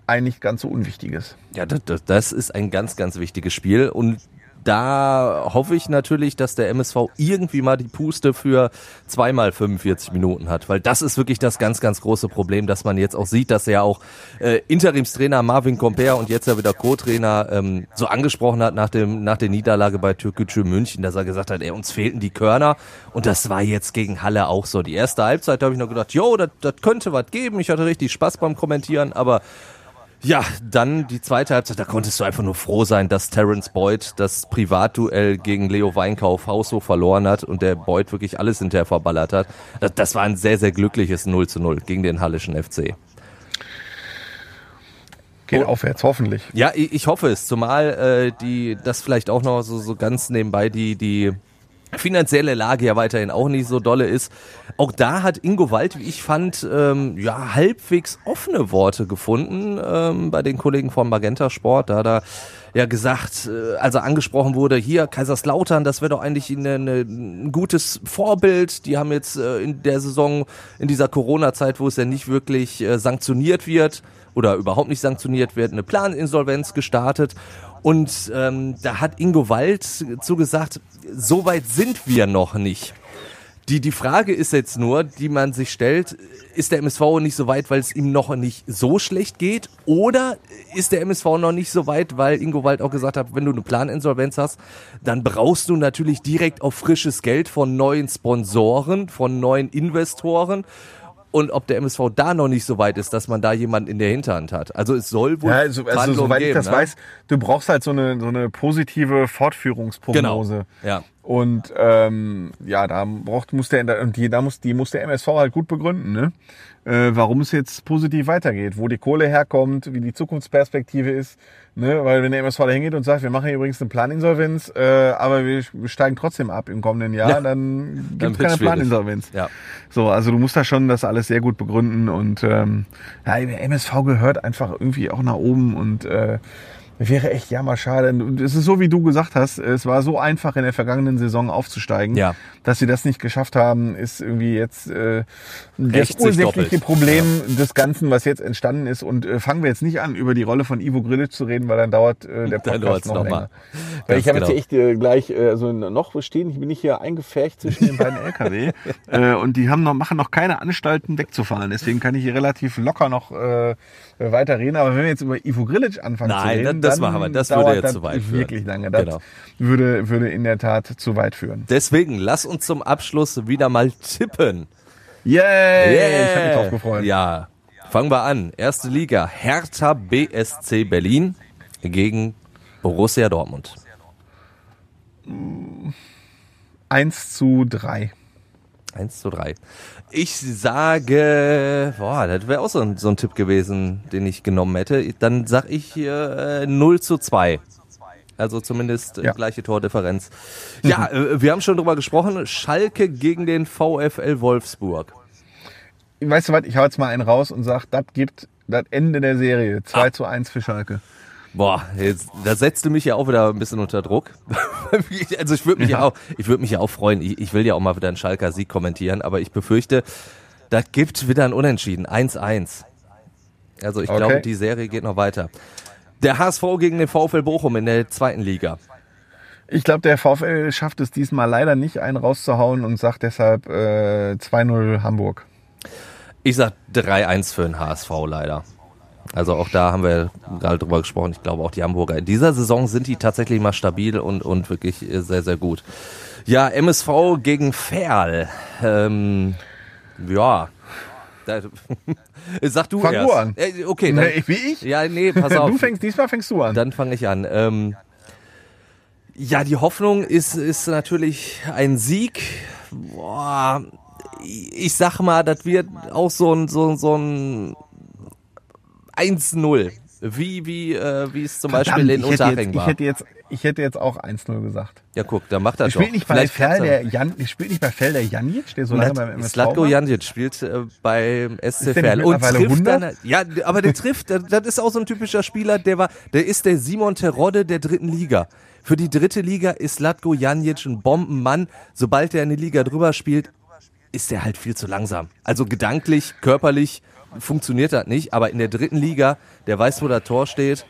ein nicht ganz so unwichtiges. Ja, das, das, das ist ein ganz, ganz wichtiges Spiel und da hoffe ich natürlich, dass der MSV irgendwie mal die Puste für zweimal 45 Minuten hat, weil das ist wirklich das ganz, ganz große Problem, dass man jetzt auch sieht, dass er auch äh, Interimstrainer Marvin Comper und jetzt ja wieder Co-Trainer ähm, so angesprochen hat nach dem nach der Niederlage bei Türkgücü München, dass er gesagt hat, ey, uns fehlten die Körner und das war jetzt gegen Halle auch so. Die erste Halbzeit habe ich noch gedacht, jo, das das könnte was geben. Ich hatte richtig Spaß beim Kommentieren, aber ja, dann die zweite Halbzeit, da konntest du einfach nur froh sein, dass Terence Boyd das Privatduell gegen Leo Weinkauf haushoch verloren hat und der Boyd wirklich alles hinterher verballert hat. Das, war ein sehr, sehr glückliches 0 zu 0 gegen den Hallischen FC. Geht Oh. aufwärts, hoffentlich. Ja, ich, ich hoffe es, zumal äh, die das vielleicht auch noch so, so ganz nebenbei die, die finanzielle Lage ja weiterhin auch nicht so dolle ist. Auch da hat Ingo Wald, wie ich fand, ähm, ja, halbwegs offene Worte gefunden ähm, bei den Kollegen von Magenta Sport. Da hat er ja gesagt, äh, also angesprochen wurde, hier Kaiserslautern, das wäre doch eigentlich eine, eine, ein gutes Vorbild. Die haben jetzt äh, in der Saison, in dieser Corona-Zeit, wo es ja nicht wirklich äh, sanktioniert wird oder überhaupt nicht sanktioniert wird, eine Planinsolvenz gestartet. Und ähm, da hat Ingo Wald zugesagt, so weit sind wir noch nicht. Die, die Frage ist jetzt nur, die man sich stellt, ist der MSV nicht so weit, weil es ihm noch nicht so schlecht geht? Oder ist der MSV noch nicht so weit, weil Ingo Wald auch gesagt hat, wenn du eine Planinsolvenz hast, dann brauchst du natürlich direkt auf frisches Geld von neuen Sponsoren, von neuen Investoren. Und ob der MSV da noch nicht so weit ist, dass man da jemanden in der Hinterhand hat. Also es soll wohl Ja, also, also soweit ich geben, das ne? weiß, du brauchst halt so eine, so eine positive Fortführungsprognose. Genau. Ja. Und ähm, ja, da braucht muss der und die, da muss die muss der MSV halt gut begründen, ne? Äh, warum es jetzt positiv weitergeht, wo die Kohle herkommt, wie die Zukunftsperspektive ist, ne? Weil wenn der MSV da hingeht und sagt, wir machen hier übrigens eine Planinsolvenz, äh, aber wir steigen trotzdem ab im kommenden Jahr, Ja. dann gibt es keine schwierig. Planinsolvenz. Ja. So, also du musst da schon das alles sehr gut begründen und ähm, ja, MSV gehört einfach irgendwie auch nach oben und äh, Wäre echt jammerschade. Und Es ist so, wie du gesagt hast, es war so einfach in der vergangenen Saison aufzusteigen. Ja. Dass sie das nicht geschafft haben, ist irgendwie jetzt äh, das ursächliche. Problem des Ganzen, was jetzt entstanden ist. Und äh, fangen wir jetzt nicht an, über die Rolle von Ivo Grilic zu reden, weil dann dauert äh, der <laughs> Podcast noch noch länger. mal. <laughs> Weil ich habe genau. jetzt hier echt äh, gleich äh, so noch stehen, ich bin nicht hier eingefärcht zwischen den beiden <laughs> LKW äh, und die haben noch, machen noch keine Anstalten wegzufahren. Deswegen kann ich hier relativ locker noch äh, weiter reden. Aber wenn wir jetzt über Ivo Grilic anfangen zu Nein, reden, das dann machen wir. Das würde jetzt das zu weit führen. wirklich lange. Das Genau. würde, würde in der Tat zu weit führen. Deswegen, lass uns zum Abschluss wieder mal tippen. Yay! Ich habe mich drauf gefreut. Ja, fangen wir an. Erste Liga, Hertha BSC Berlin gegen Borussia Dortmund. 1 zu 3. 1 zu 3. Ich sage, boah, das wäre auch so ein, so ein Tipp gewesen, den ich genommen hätte. Dann sag ich äh, 0 zu 2. Also zumindest äh, Ja. gleiche Tordifferenz. Ja, äh, wir haben schon drüber gesprochen. Schalke gegen den VfL Wolfsburg. Weißt du was, ich hau jetzt mal einen raus und sag, das gibt das Ende der Serie. 2 zu 1 für Schalke. Boah, jetzt, da setzte mich ja auch wieder ein bisschen unter Druck. <laughs> also ich würde mich ja. Ja. auch, ich würde mich ja auch freuen. Ich, ich will ja auch mal wieder einen Schalker Sieg kommentieren, aber ich befürchte, das gibt wieder ein Unentschieden. 1-1. Also ich Okay. glaube, die Serie geht noch weiter. Der HSV gegen den VfL Bochum in der zweiten Liga. Ich glaube, der VfL schafft es diesmal leider nicht, einen rauszuhauen und sagt deshalb äh, 2-0 Hamburg. Ich sag 3-1 für den HSV leider. Also auch da haben wir gerade drüber gesprochen. Ich glaube auch die Hamburger in dieser Saison sind die tatsächlich mal stabil und, und wirklich äh, sehr, sehr gut. Ja, MSV gegen Ferl. Ähm, ja. <laughs> Sag du Fang erst. du an. Äh, okay, dann, Nee, wie ich? Ja, nee, pass <laughs> auf. Du fängst, diesmal fängst du an. Dann fange ich an. Ähm, ja, die Hoffnung ist, ist natürlich ein Sieg. Boah, ich sag mal, das wird auch so ein, so, ein- so ein 1-0. Wie, wie, äh, wie es zum Beispiel in Unterhaching jetzt, ich, war. hätte jetzt, ich hätte jetzt auch 1-0 gesagt. Ja, guck, da macht er doch. Spielt nicht bei der Jan, spielt nicht bei Ferl der Janic, der so lange beim MSV Slatko war? Janjic spielt äh, beim SC Verl und trifft 100? dann, ja, aber der trifft, das, ist auch so ein typischer Spieler, der war, der ist der Simon Terodde der dritten Liga. Für die dritte Liga ist Slatko Janjic ein Bombenmann. Sobald er eine Liga drüber spielt, ist er halt viel zu langsam. Also gedanklich, körperlich funktioniert das nicht, aber in der dritten Liga, der weiß, wo das Tor steht.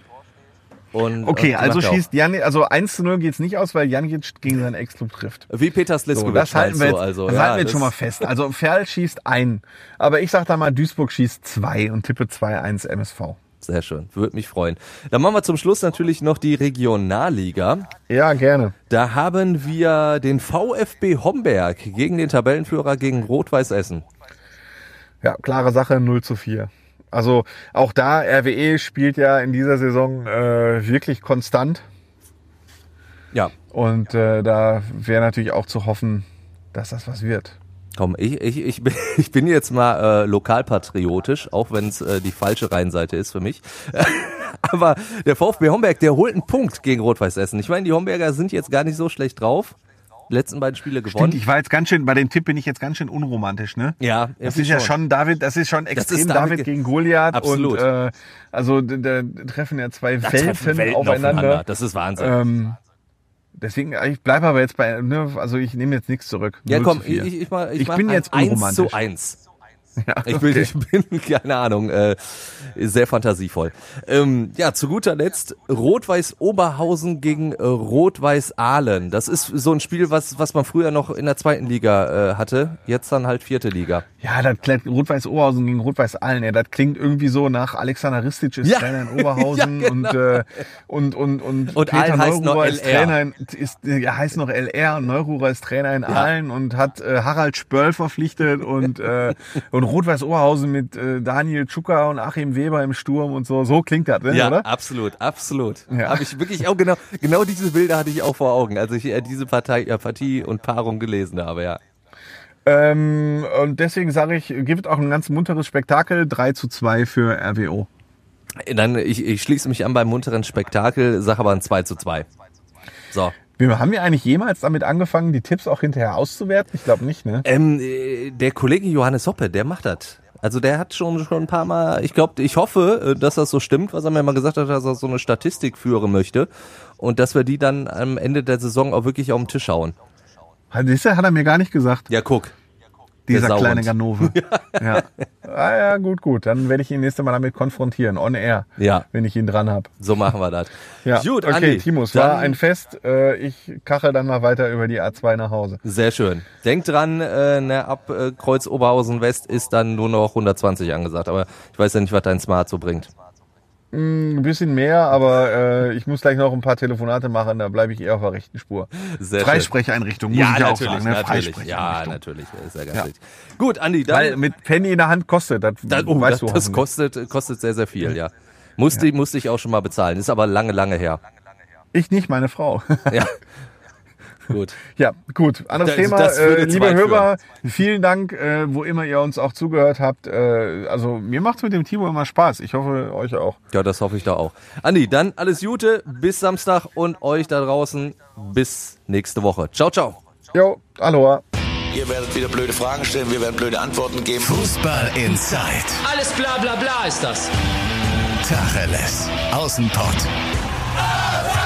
Und, Okay, und also schießt Janic, also 1 zu 0 geht's nicht aus, weil Janic gegen seinen Ex-Club trifft. Wie Peter So, Sliskovic das halten wir jetzt, so, also, das ja, halten wir jetzt schon mal fest. Also Ferl schießt ein, aber ich sag da mal, Duisburg schießt zwei und tippe 2-1 MSV. Sehr schön, würde mich freuen. Dann machen wir zum Schluss natürlich noch die Regionalliga. Ja, gerne. Da haben wir den VfB Homberg gegen den Tabellenführer gegen Rot-Weiß Essen. Ja, klare Sache, 0 zu 4. Also auch da, RWE spielt ja in dieser Saison äh, wirklich konstant. Ja, Und äh, da wäre natürlich auch zu hoffen, dass das was wird. komm, ich, ich, ich, bin, <laughs> ich bin jetzt mal äh, lokalpatriotisch, auch wenn es äh, die falsche Rheinseite ist für mich. <laughs> Aber der VfB Homberg, der holt einen Punkt gegen Rot-Weiß Essen. Ich meine, die Homberger sind jetzt gar nicht so schlecht drauf. Letzten beiden Spiele gewonnen. Stimmt, ich war jetzt ganz schön, bei dem Tipp bin ich jetzt ganz schön unromantisch, ne? ja, Das ist ja schon. schon David, das ist schon extrem David, David ge- gegen Goliath Absolut. und äh, also da, treffen ja zwei Welten, Welten aufeinander. Das ist Wahnsinn. Ähm, deswegen, ich bleibe aber jetzt bei, ne, also ich nehme jetzt nichts zurück. ja, 0 komm, ich, 4. ich, ich, mach, ich, Ich mach bin jetzt 1 unromantisch. zu 1. <laughs> Ja, Ich, okay. ich bin, keine Ahnung, äh, sehr fantasievoll. Ähm, ja, zu guter Letzt Rot-Weiß Oberhausen gegen äh, Rot-Weiß Aalen. Das ist so ein Spiel, was, was man früher noch in der zweiten Liga äh, hatte, jetzt dann halt vierte Liga. Ja, das klingt Rot-Weiß Oberhausen gegen Rot-Weiß Allen. Ja, das klingt irgendwie so nach Alexander Ristic ist Ja. Trainer in <laughs> Oberhausen Ja, genau. und, äh, und, und, und, Und Aalen noch Neururer ist. Trainer in, ist, ja, heißt noch LR und Neururer ist Trainer in Aalen und hat äh, Harald Spörl verpflichtet und, äh, und Rot-Weiß Oberhausen mit äh, Daniel Tschuka und Achim Weber im Sturm und so. So klingt das, ne, Ja, oder? absolut, absolut. Ja. Habe ich wirklich auch genau, genau diese Bilder hatte ich auch vor Augen, als ich äh, diese Partei, ja, Partie und Paarung gelesen habe, ja. Ähm, und deswegen sage ich, gibt auch ein ganz munteres Spektakel. 3 zu 2 für RWO. Dann, ich, ich schließe mich an beim munteren Spektakel, sage aber ein 2 zu 2. So. Wir haben wir eigentlich jemals damit angefangen, die Tipps auch hinterher auszuwerten? Ich glaube nicht, ne? Ähm, äh, der Kollege Johannes Hoppe, der macht das. Also der hat schon schon ein paar Mal, ich glaube, ich hoffe, äh, dass das so stimmt, was er mir mal gesagt hat, dass er so eine Statistik führen möchte und dass wir die dann am Ende der Saison auch wirklich auf den Tisch hauen. Hat er mir gar nicht gesagt. Ja, guck. Dieser kleine. Ganove. <laughs> Ja. Ah, ja, gut, gut. Dann werde ich ihn nächste Mal damit konfrontieren, on air, Ja, wenn ich ihn dran habe. so machen wir das. Ja. Gut, okay, Andi, dann- war ein Fest. Äh, Ich kachel dann mal weiter über die A2 nach Hause. Sehr schön. Denkt dran, äh, ne, ab äh, Kreuz Oberhausen West ist dann nur noch 120 angesagt. Aber ich weiß ja nicht, was dein Smart so bringt. Ein bisschen mehr, aber äh, ich muss gleich noch ein paar Telefonate machen, da bleibe ich eher auf der rechten Spur. Sehr. Freisprecheinrichtung, muss Ja, ich ja auch natürlich, sagen. Ne? natürlich. Ja, natürlich. Ist ja ganz Ja. richtig. Gut, Andi, dann, Weil mit Penny in der Hand kostet, das, dann oh, weißt das, du das kostet, kostet sehr, sehr viel, ja. Musste, musste ich auch schon mal bezahlen. Ist aber lange, lange her. Ich nicht, meine Frau. Ja. <laughs> Gut. <laughs> ja, gut. Anderes Das- Thema. das würde Äh, liebe Hörer, vielen Dank, äh, wo immer ihr uns auch zugehört habt. Äh, also mir macht's mit dem Timo immer Spaß. Ich hoffe, euch auch. Ja, das hoffe ich da auch. Andi, dann alles Gute, bis Samstag und euch da draußen bis nächste Woche. Ciao, ciao. Jo, aloha. Ihr werdet wieder blöde Fragen stellen, wir werden blöde Antworten geben. Fußball Inside. Alles bla bla bla ist das. Tacheles. Außenpott. Der